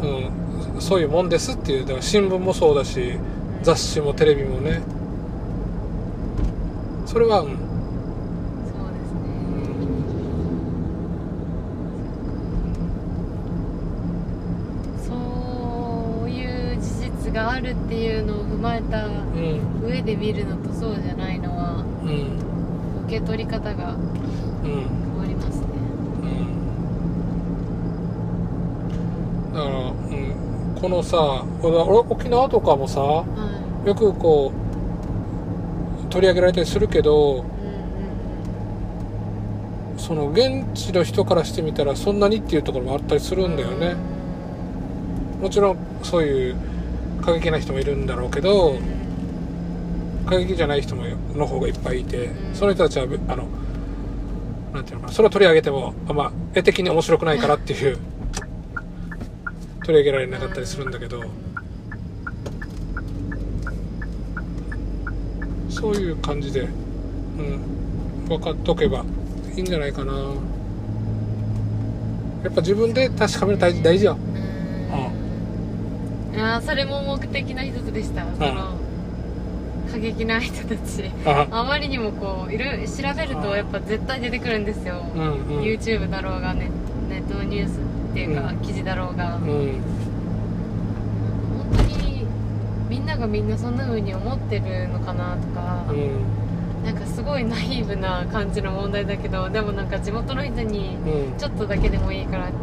うんうん、そういうもんですっていう、だから新聞もそうだし、雑誌もテレビもね。それは、うん、そうですね。そういう事実があるっていうのを踏まえたうん、上で見るのとそうじゃないのはうん、受け取り方がうん。変わりますね。うんだから、うん、このさ俺沖縄とかもさはよくこう取り上げられたりするけどその現地の人からしてみたらそんなにっていうところもあったりするんだよね。もちろんそういう過激な人もいるんだろうけど過激じゃない人もの方がいっぱいいてその人たちはあのなんていうのかなそれを取り上げてもあんま絵的に面白くないからっていう取り上げられなかったりするんだけどそういう感じで、うん、分かっとけばいいんじゃないかな。やっぱ自分で確かめるの大事大事よ。うん。ああそれも目的の一つでした。その過激な人たち。ああまりにもこういろいろ調べるとやっぱ絶対出てくるんですよ、うんうん。YouTube だろうがネネットのニュースっていうか、うん。記事だろうが、うん本当にみんながみんなそんな風に思ってるのかなとか、うん。なんかすごいナイーブな感じの問題だけどでもなんか地元の人にうん。ちょっとだけでもいいからなんか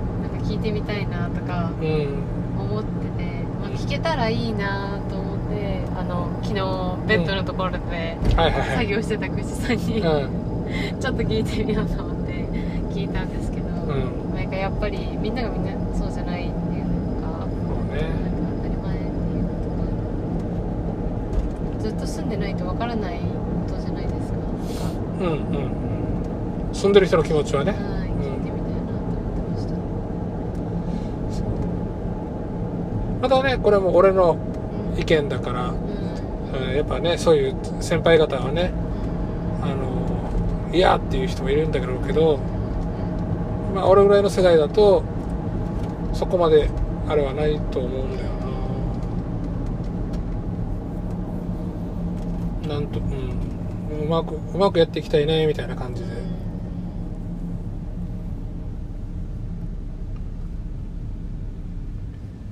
聞いてみたいなとかうん。思ってて、まあ、聞けたらいいなと思ってあの昨日ベッドのところで作業してた串さんに、うん。[laughs] ちょっと聞いてみようと思って聞いたんですけど、ん。なんかやっぱりみんながみんなそうじゃないっていうのがそうねなんか当たり前っていうことがずっと住んでないとわからないことじゃないですか。うんうんうん。住んでる人の気持ちはね。はい聞いてみたいなと思ってました。またねこれも俺のうん。意見だから、うん。うんやっぱねそういう先輩方はねあの嫌っていう人もいるんだろうけどまあ俺ぐらいの世代だとそこまであれはないと思うんだよななんと。うん。うまくうまくやっていきたいねみたいな感じで。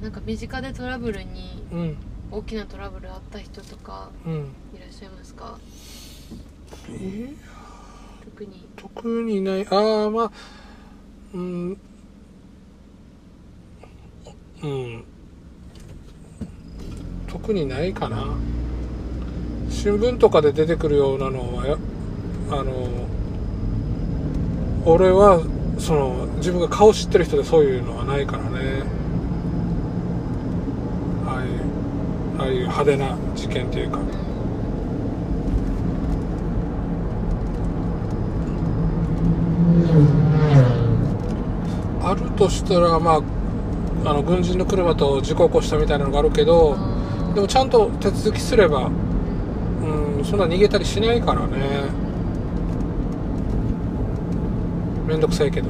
なんか身近でトラブルにうん。大きなトラブルあった人とかうん。いらっしゃいますか？え特に。特にない。ああまあうん。うん。特にないかな新聞とかで出てくるようなのはあの俺はその自分が顔知ってる人でそういうのはないからね。ああいうああいう派手な事件というか。あるとしたらまああの軍人の車と事故起こしたみたいなのがあるけどでもちゃんと手続きすればそんな逃げたりしないからね。めんどくさいけど。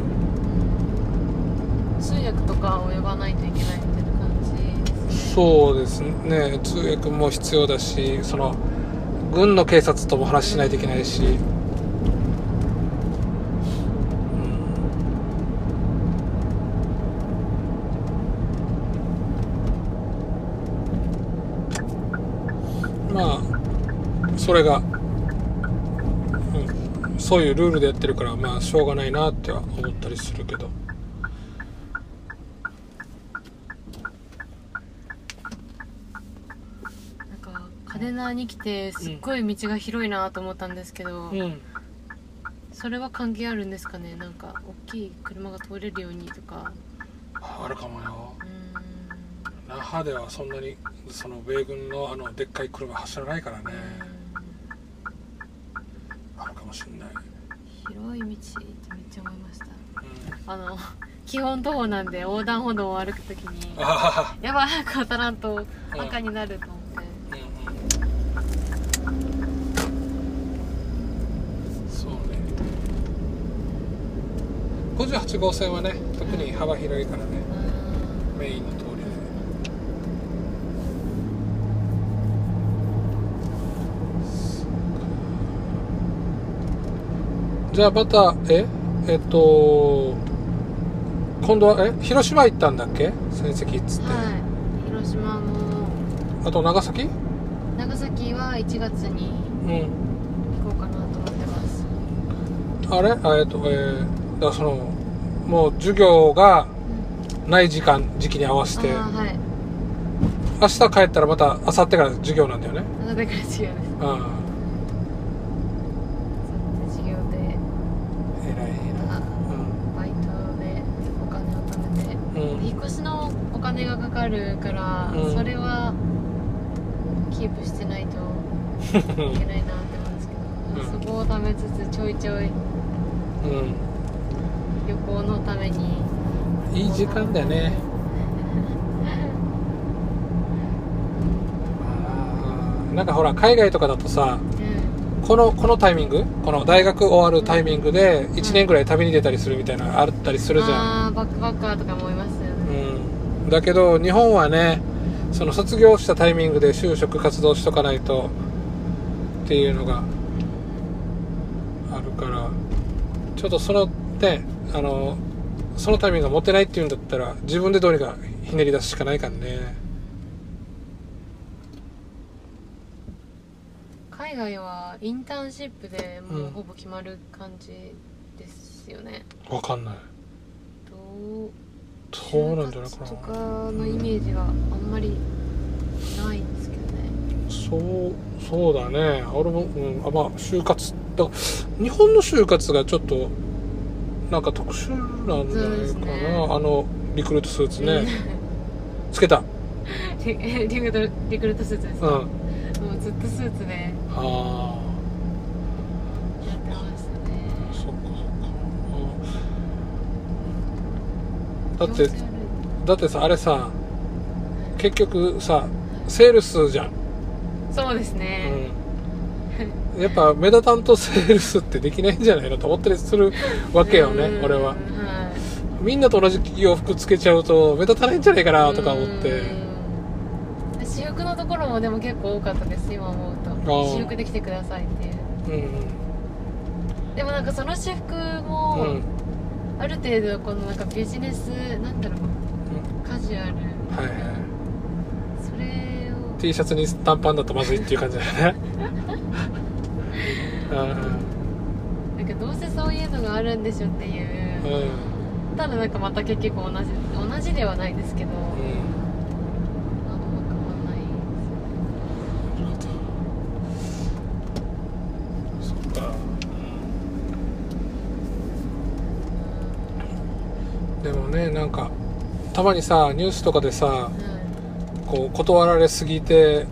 通訳とかを呼ばないといけないみたいな感じそうですね。通訳も必要だしその軍の警察とも話しないといけないし、うんまあそれが、うん、そういうルールでやってるからまあしょうがないなっては思ったりするけど。なんか嘉手納に来てすっごい道が広いなと思ったんですけど、うん。それは関係あるんですかね？なんか大きい車が通れるようにとか。あるかもよ。那覇ではそんなにその米軍のあのでっかい車走らないからねあるかもしんない、広い道ってめっちゃ思いました。うん、あの基本徒歩なんで横断歩道を歩くときにあやばい早く渡らんとうん赤になると思って。あうんうん。そうね。58号線はね特に幅広いからねメインの通りでじゃあまたえ？えっと今度はえ？広島行ったんだっけ？戦績っつって、はい。広島も。あと長崎？長崎は1月にうん。行こうかなと思ってます。あれ？あえっとえー、だそのもう授業がない時間時期に合わせて。はい。明日帰ったらまた明後日から授業なんだよね。あだから授業です。うんそう授業で偉いなあバイトでお金を貯めてうん、うん引っ越しのお金がかかるから、うん。それはキープしてないといけないなって思うんですけど、[laughs] うん。そこを貯めつつちょいちょいうん。旅行のために。いい時間だよね。[laughs] なんかほら海外とかだとさうん。このこのタイミング？この大学終わるタイミングで1年ぐらい旅に出たりするみたいなのあったりするじゃん、あーバックパッカーとかもいますだけど日本はねその卒業したタイミングで就職活動しとかないとっていうのがあるからちょっとそのねあのそのタイミングが持てないっていうんだったら自分でどうにかひねり出すしかないからね。海外はインターンシップでもううん。ほぼ決まる感じですよね、わかんない。どうそうなんじゃないか就活となかのイメージがあんまりないんですけどね。そうそうだね。俺も、うん、あまあ就活だ。日本の就活がちょっとなんか特殊なんじゃないかな、ね。あのリクルートスーツね。つけた。リ [laughs] リクルートリクルートスーツですか、うん。もうずっとスーツで。あやってましたあねそっかそっかうんだってだってさあれさ結局さセールスじゃん、そうですね、うん、やっぱ目立たんとセールスってできないんじゃないのと思ったりするわけよねうん。俺は。はい。みんなと同じ洋服つけちゃうと目立たないんじゃないかなとか思って。うん。私服のところもでも結構多かったです今思うと。ー私服で来てくださいって。いううん。でもなんかその私服うんも、うんある程度このなんかビジネスなんだろうカジュアルはい。はいそれを T シャツに短パンだとまずいっていう感じだよね [laughs] うん。なんかどうせそういうのがあるんでしょっていう。うん。たらなんかまた結局同じ同じではないですけど、うんま変わんないそっかでもねなんかたまにさニュースとかでさはこう断られすぎて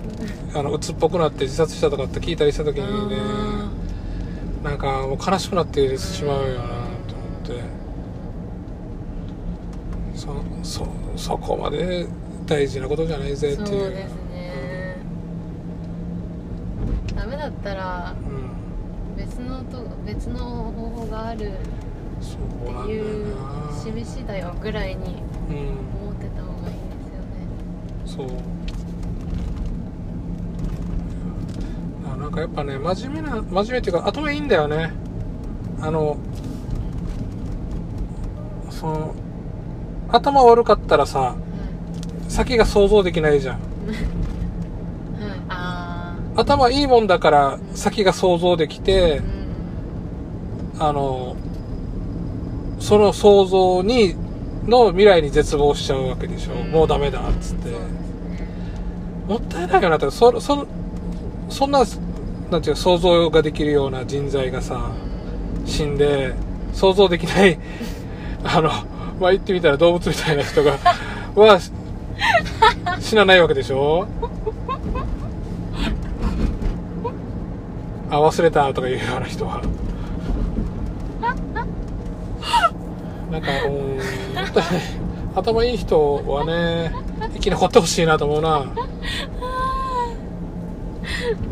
あの鬱っぽくなって自殺したとかって聞いたりした時いにねあなんかもう悲しくなってしまうよなと思って。そそそこまで大事なことじゃないぜーっていう。そうですね。ダメだったらうん。別のと別の方法があるっていうな示しだよぐらいに。うん思ってた方がいいですよね。そう。あなんかやっぱね真面目な真面目っていうか頭いいんだよね。あのその頭悪かったらさは先が想像できないじゃん。い、はい、あ頭いいもんだから先が想像できてあうん。あのその想像にの未来に絶望しちゃうわけでしょ、もうダメだっつって。もったいないよな。ってそそそんななんていうの想像ができるような人材がさ死んで想像できない [laughs] あのまあ言ってみたら動物みたいな人が [laughs] は死なないわけでしょ。あ忘れたとかいうような人はなんかうん本当に頭いい人はね生き残ってほしいなと思うな、あ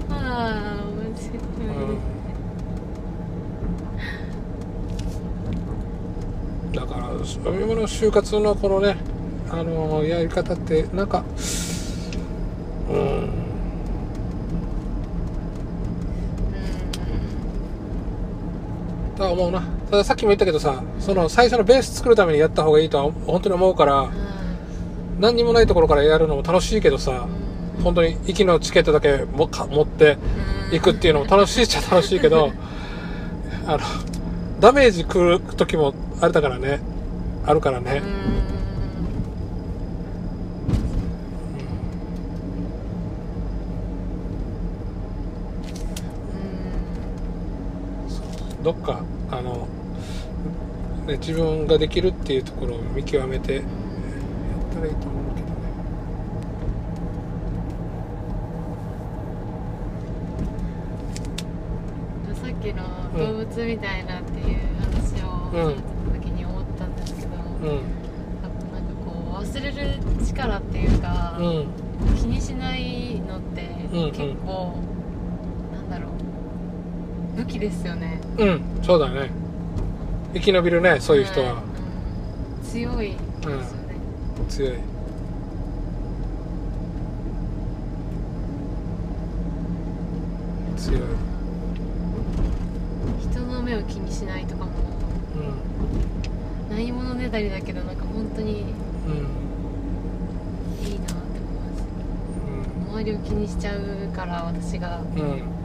あ面白い、うん、だから今の就活のこのねあのやり方ってなんかうん。とは思うなたださっきも言ったけどさその最初のベース作るためにやった方がいいとは本当に思うからうん何にもないところからやるのも楽しいけどさうん本当に息のチケットだけもか持って行くっていうのも楽しいっちゃ楽しいけどあのダメージ食る時もあれだからね。あるからね。どっかね、自分ができるっていうところを見極めてやったらいいと思うけどね。うんさっきの動物みたいなっていう話をうん。聞いた時に思ったんですけど、うん。なんかこう忘れる力っていうか、うん。気にしないのってうんうん。結構、なんだろう武器ですよね。うんそうだね生き延びるねそういう人は、うん強いですよね、強い。強い。人の目を気にしないとかも。うん。ないものねだりだけどなんか本当にうん。いいなって思います。周りを気にしちゃうから私が。うんうん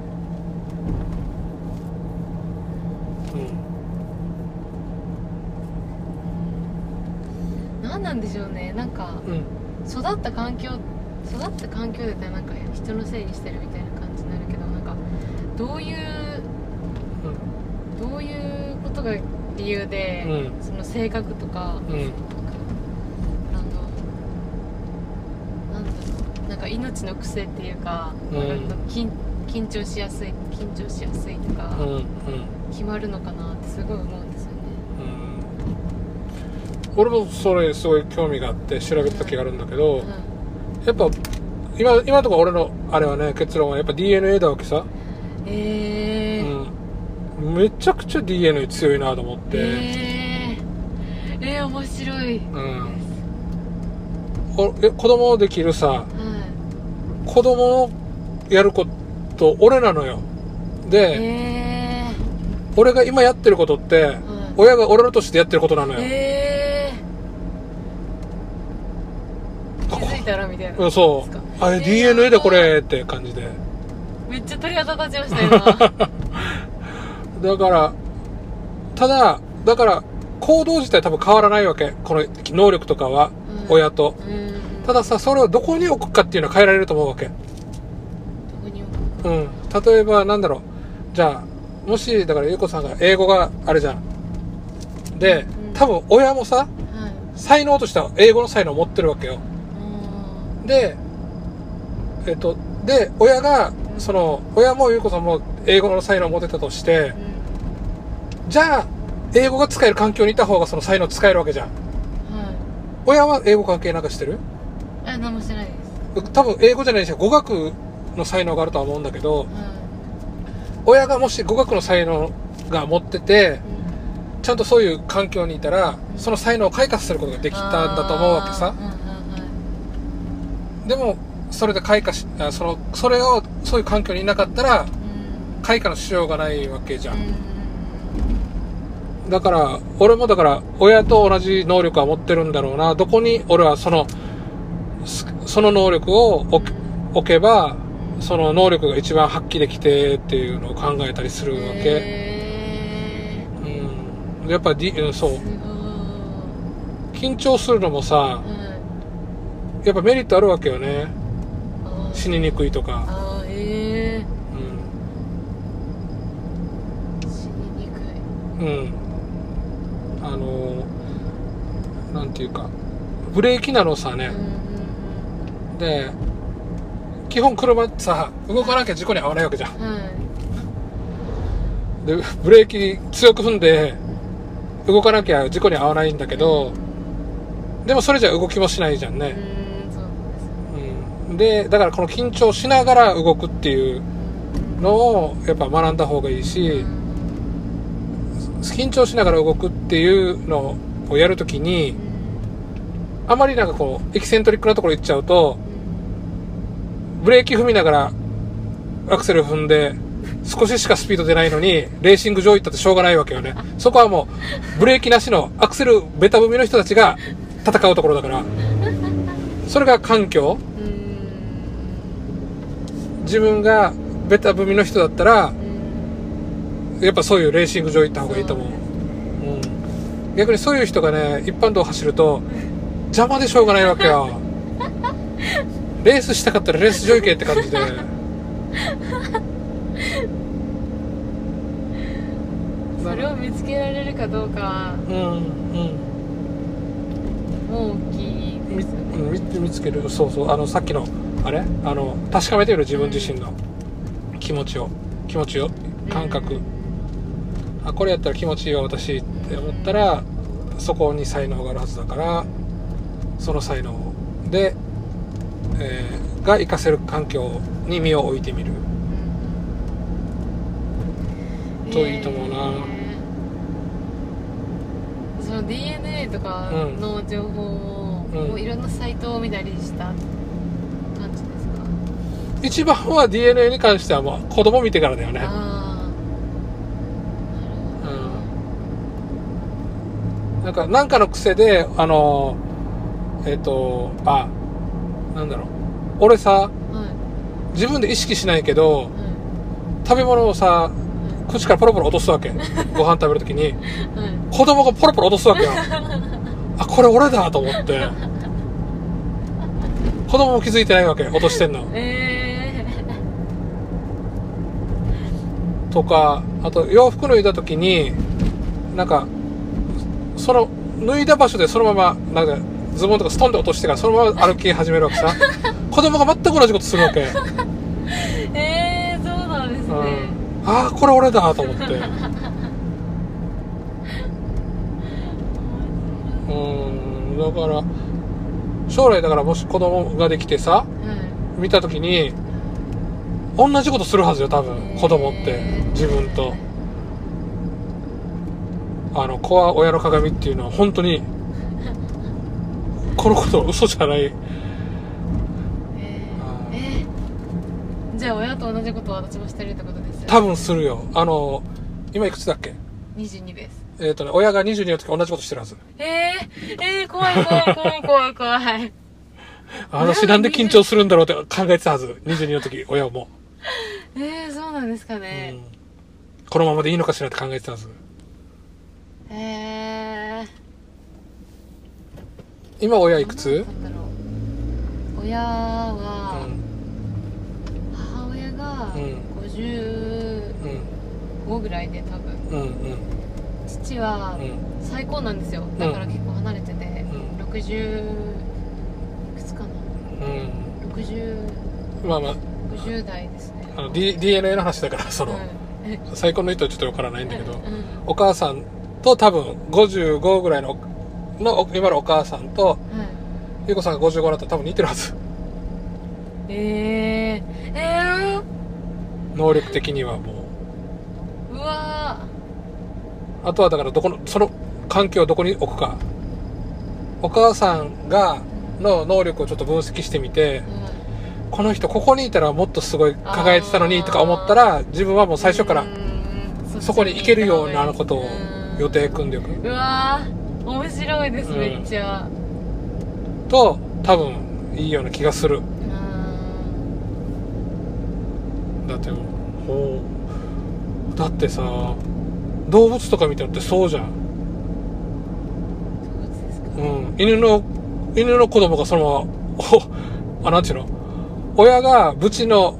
何なんでしょうね。なんかうん。うん育った環境育った環境でなんか人のせいにしてるみたいな感じになるけどなんかどういうどういうことが理由で、うん。その性格とかうん。うんあのなんだろう。なんか命の癖っていうか、うん。割と緊緊張しやすい緊張しやすいとか、うんうん。決まるのかなってすごい思うんですよ。ねうん俺もそれすごい興味があって調べた時があるんだけど、うん。やっぱ今今のところ俺のあれはね結論はやっぱ DNA だわけさ、えー。うん、めちゃくちゃ DNA 強いなと思って、えー、えー、面白い、うん。おえ子供できるさは子供のやること俺なのよ。いで、え俺が今やってることって、ー、はい。親が俺の年でやってることなのよ、えー、気づいたらみたいなうんそうあれえー DNA でこれって感じでめっちゃ鳥肌立ちました今 [laughs] だからただだから行動自体多分変わらないわけ。この能力とかは、うん親と。うんたださ、それをどこに置くかっていうのは変えられると思うわけ。どこに置くうん。例えば、なんだろう。じゃあ、もし、だから、ゆうこさんが英語があれじゃん。でうん、多分親もさ、はい才能としては英語の才能を持ってるわけよ。うんで、えっと、で、親が、その、親もゆうこさんも英語の才能を持ってたとして、じゃあ、英語が使える環境にいた方がその才能使えるわけじゃん。うんはい。親は英語関係なんかしてる？え何もしてないです。多分英語じゃないにして語学の才能があるとは思うんだけど、はい親がもし語学の才能が持ってて、うん。ちゃんとそういう環境にいたら、その才能を開花することができたんだと思うわけさ。うんでも、それで開花し、あその、それを、そういう環境にいなかったら、うん開花のしようがないわけじゃん。うんだから、俺もだから、親と同じ能力は持ってるんだろうな。どこに俺はその、すその能力を置けば、その能力が一番発揮できてっていうのを考えたりするわけ。へうん。やっぱり、うんそう緊張するのもさ、ごいはいやっぱメリットあるわけよね。死ににくいとか。うん。え死ににくいうん。あのー、なんていうか、ブレーキなのさね。うんうんで、基本車ってさ、動かなきゃ事故に遭わないわけじゃん。うんはいで、ブレーキ強く踏んで、動かなきゃ事故に遭わないんだけど、でもそれじゃ動きもしないじゃんうね。で。だからこの緊張しながら動くっていうのを、やっぱ学んだ方がいいし、緊張しながら動くっていうのをやるときに、あまりなんかこう、エキセントリックなところ行っちゃうと、ブレーキ踏みながらアクセル踏んで、少ししかスピード出ないのに、レーシング場行ったってしょうがないわけよね。そこはもう、ブレーキなしのアクセルベタ踏みの人たちが戦うところだから。それが環境。自分がベタ踏みの人だったら、うんやっぱそういうレーシング場行った方がいいと思う。うん。逆にそういう人がね、一般道走ると、邪魔でしょうがないわけよ。[laughs] レースしたかったらレース場行けって感じで。それを見つけられるかどうかはうん、うん。もう大きい見ですよね見見つけるそうそうあのさっきのあれ？あの確かめてみる自分自身の。気持ちを。気持ちを。感覚、あこれやったら気持ちいいわ私って思ったらそこに才能があるはずだからその才能で、えーが活かせる環境に身を置いてみる。といいと思うな。えー。その DNA とかの情報を、うん。もういろんなサイトを見たりした一番は DNA に関してはもう子供見てからだよねなんか、なんかの癖で、あの、えっ、と、あ、なんだろう。俺さ、はい自分で意識しないけど、は食べ物をさ、口からポロポロ落とすわけ。[laughs] ご飯食べるときに。子供がポロポロ落とすわけよ。あ、これ俺だと思って。[laughs] 子供も気づいてないわけ。落としてんの。えとか、あと洋服脱いだときに、なんか、その、脱いだ場所でそのまま、なんか、ズボンとかストンで落としてからそのまま歩き始めるわけさ。[laughs] 子供が全く同じことするわけ。ー、えー、そうなんですね、うん、ああこれ俺だと思って。[laughs] うん。だから将来だからもし子供ができてさはい。見た時に同じことするはずよ多分。子供って。自分と。あの子は親の鏡っていうのは本当にこのことは嘘じゃない。えじゃあ親と同じことを私もしてるってことです多分するよ。あの今いくつだっけ？22です。えっ、とね親が22の時同じことしてるはず。えー、えー、怖い怖い怖い怖い怖い。私 [laughs] なんで緊張するんだろうって考えてたはず。22の時、親も。[laughs] えー、そうなんですかうねん、このままでいいのかしらって考えてたはず。えー、今親いくつ？なんだろう。親は、母親がうん。55ぐらいで多分。うんうん。うん父はうん。最高なんですよ。だから結構離れてて、うん。60いくつかな。うん。60まあまあ。50代ですね。あの、D、DNA の話だからその、うんえ。最高の人はちょっとわからないんだけど、うん。お母さんと多分55ぐらいのの今のお母さんとはい。ゆうこさんが55だったら多分似てるはず。えー、え能力的にはもー、うわうあとはだからどこのその環境をどこに置くか。お母さんがの能力をちょっと分析してみてー、うんこの人ここにいたらもっとすごい輝いてたのにとか思ったら自分はもう最初からうん。そこに行けるようなことをうん予定組んでおく。うわー面白いです、うんめっちゃ。と多分いいような気がする。うんだってほうだってさ動物とか見てるってそうじゃん、どうですか。うん、犬の犬の子供がそのままおあなんちゅうの？親がブチの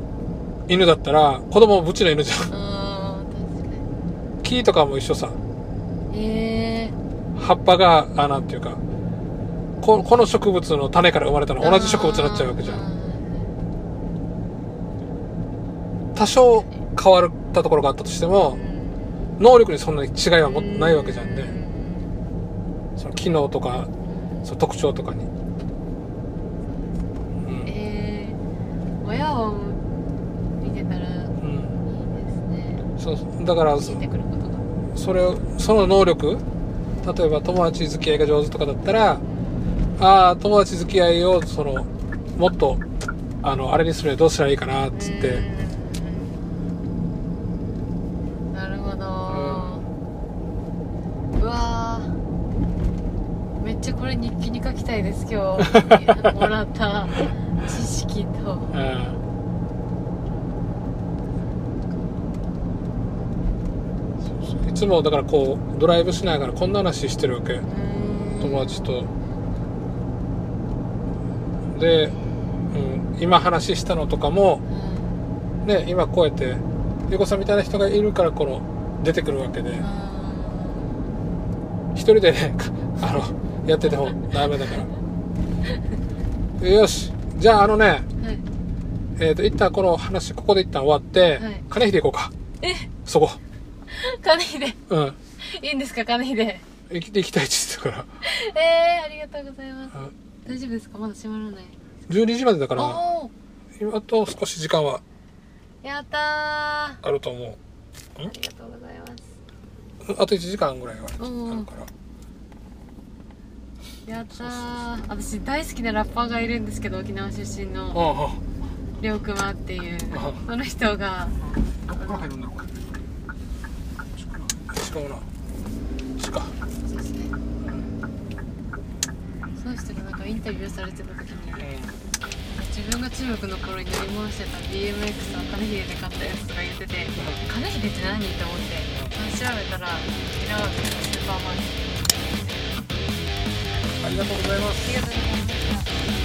犬だったら子供もブチの犬じゃん。木とかも一緒さ。にえ葉っぱがあなんていうかここの植物の種から生まれたのー、同じ植物になっちゃうわけじゃん。ん多少変わったところがあったとしても能力にそんなに違いはもないわけじゃんね。その機能とかその特徴とかに、うんえを見てたらいい、ですねそうだからそ聞いてくることがそれその能力例えば友達付き合いが上手とかだったらああ友達付き合いをそのもっとあのあれにするにはどうしたらいいかなっつって、なるほど、うわめっちゃこれ日記に書きたいです今日もらった知識とうんそうそういつもだからこうドライブしながらこんな話してるわけ。友達と。で、うん、今話したのとかもね今こうやってゆうこさんみたいな人がいるからこの出てくるわけで。一人でね [laughs] あのやっててもダメだから。よし。じゃああのねはい。えっ、と一旦この話ここで一旦終わって、はい。金秀行こうか。え？そこ金秀うん。いいんですか金秀行きたいって言ってたから。えー、ありがとうございます。うん。大丈夫ですか？まだ閉まらない。12時までだから。おお今と少し時間は。やったー。ああると思う。りがとうございます。あと1時間ぐらいは。うんあるから。やったー。私大好きなラッパーがいるんですけど沖縄出身の。ああ。りょうくまっていう。あ。その人が。どこから入るんだろう違うな。か。そうですねその人がなんかインタビューされてた時に自分が中学の頃に乗り回してた BMX の金秀で買ったやつとか言ってて金秀って何って思って調べたら平脇のスーパーマーケットありがとうございます。ありがとうございました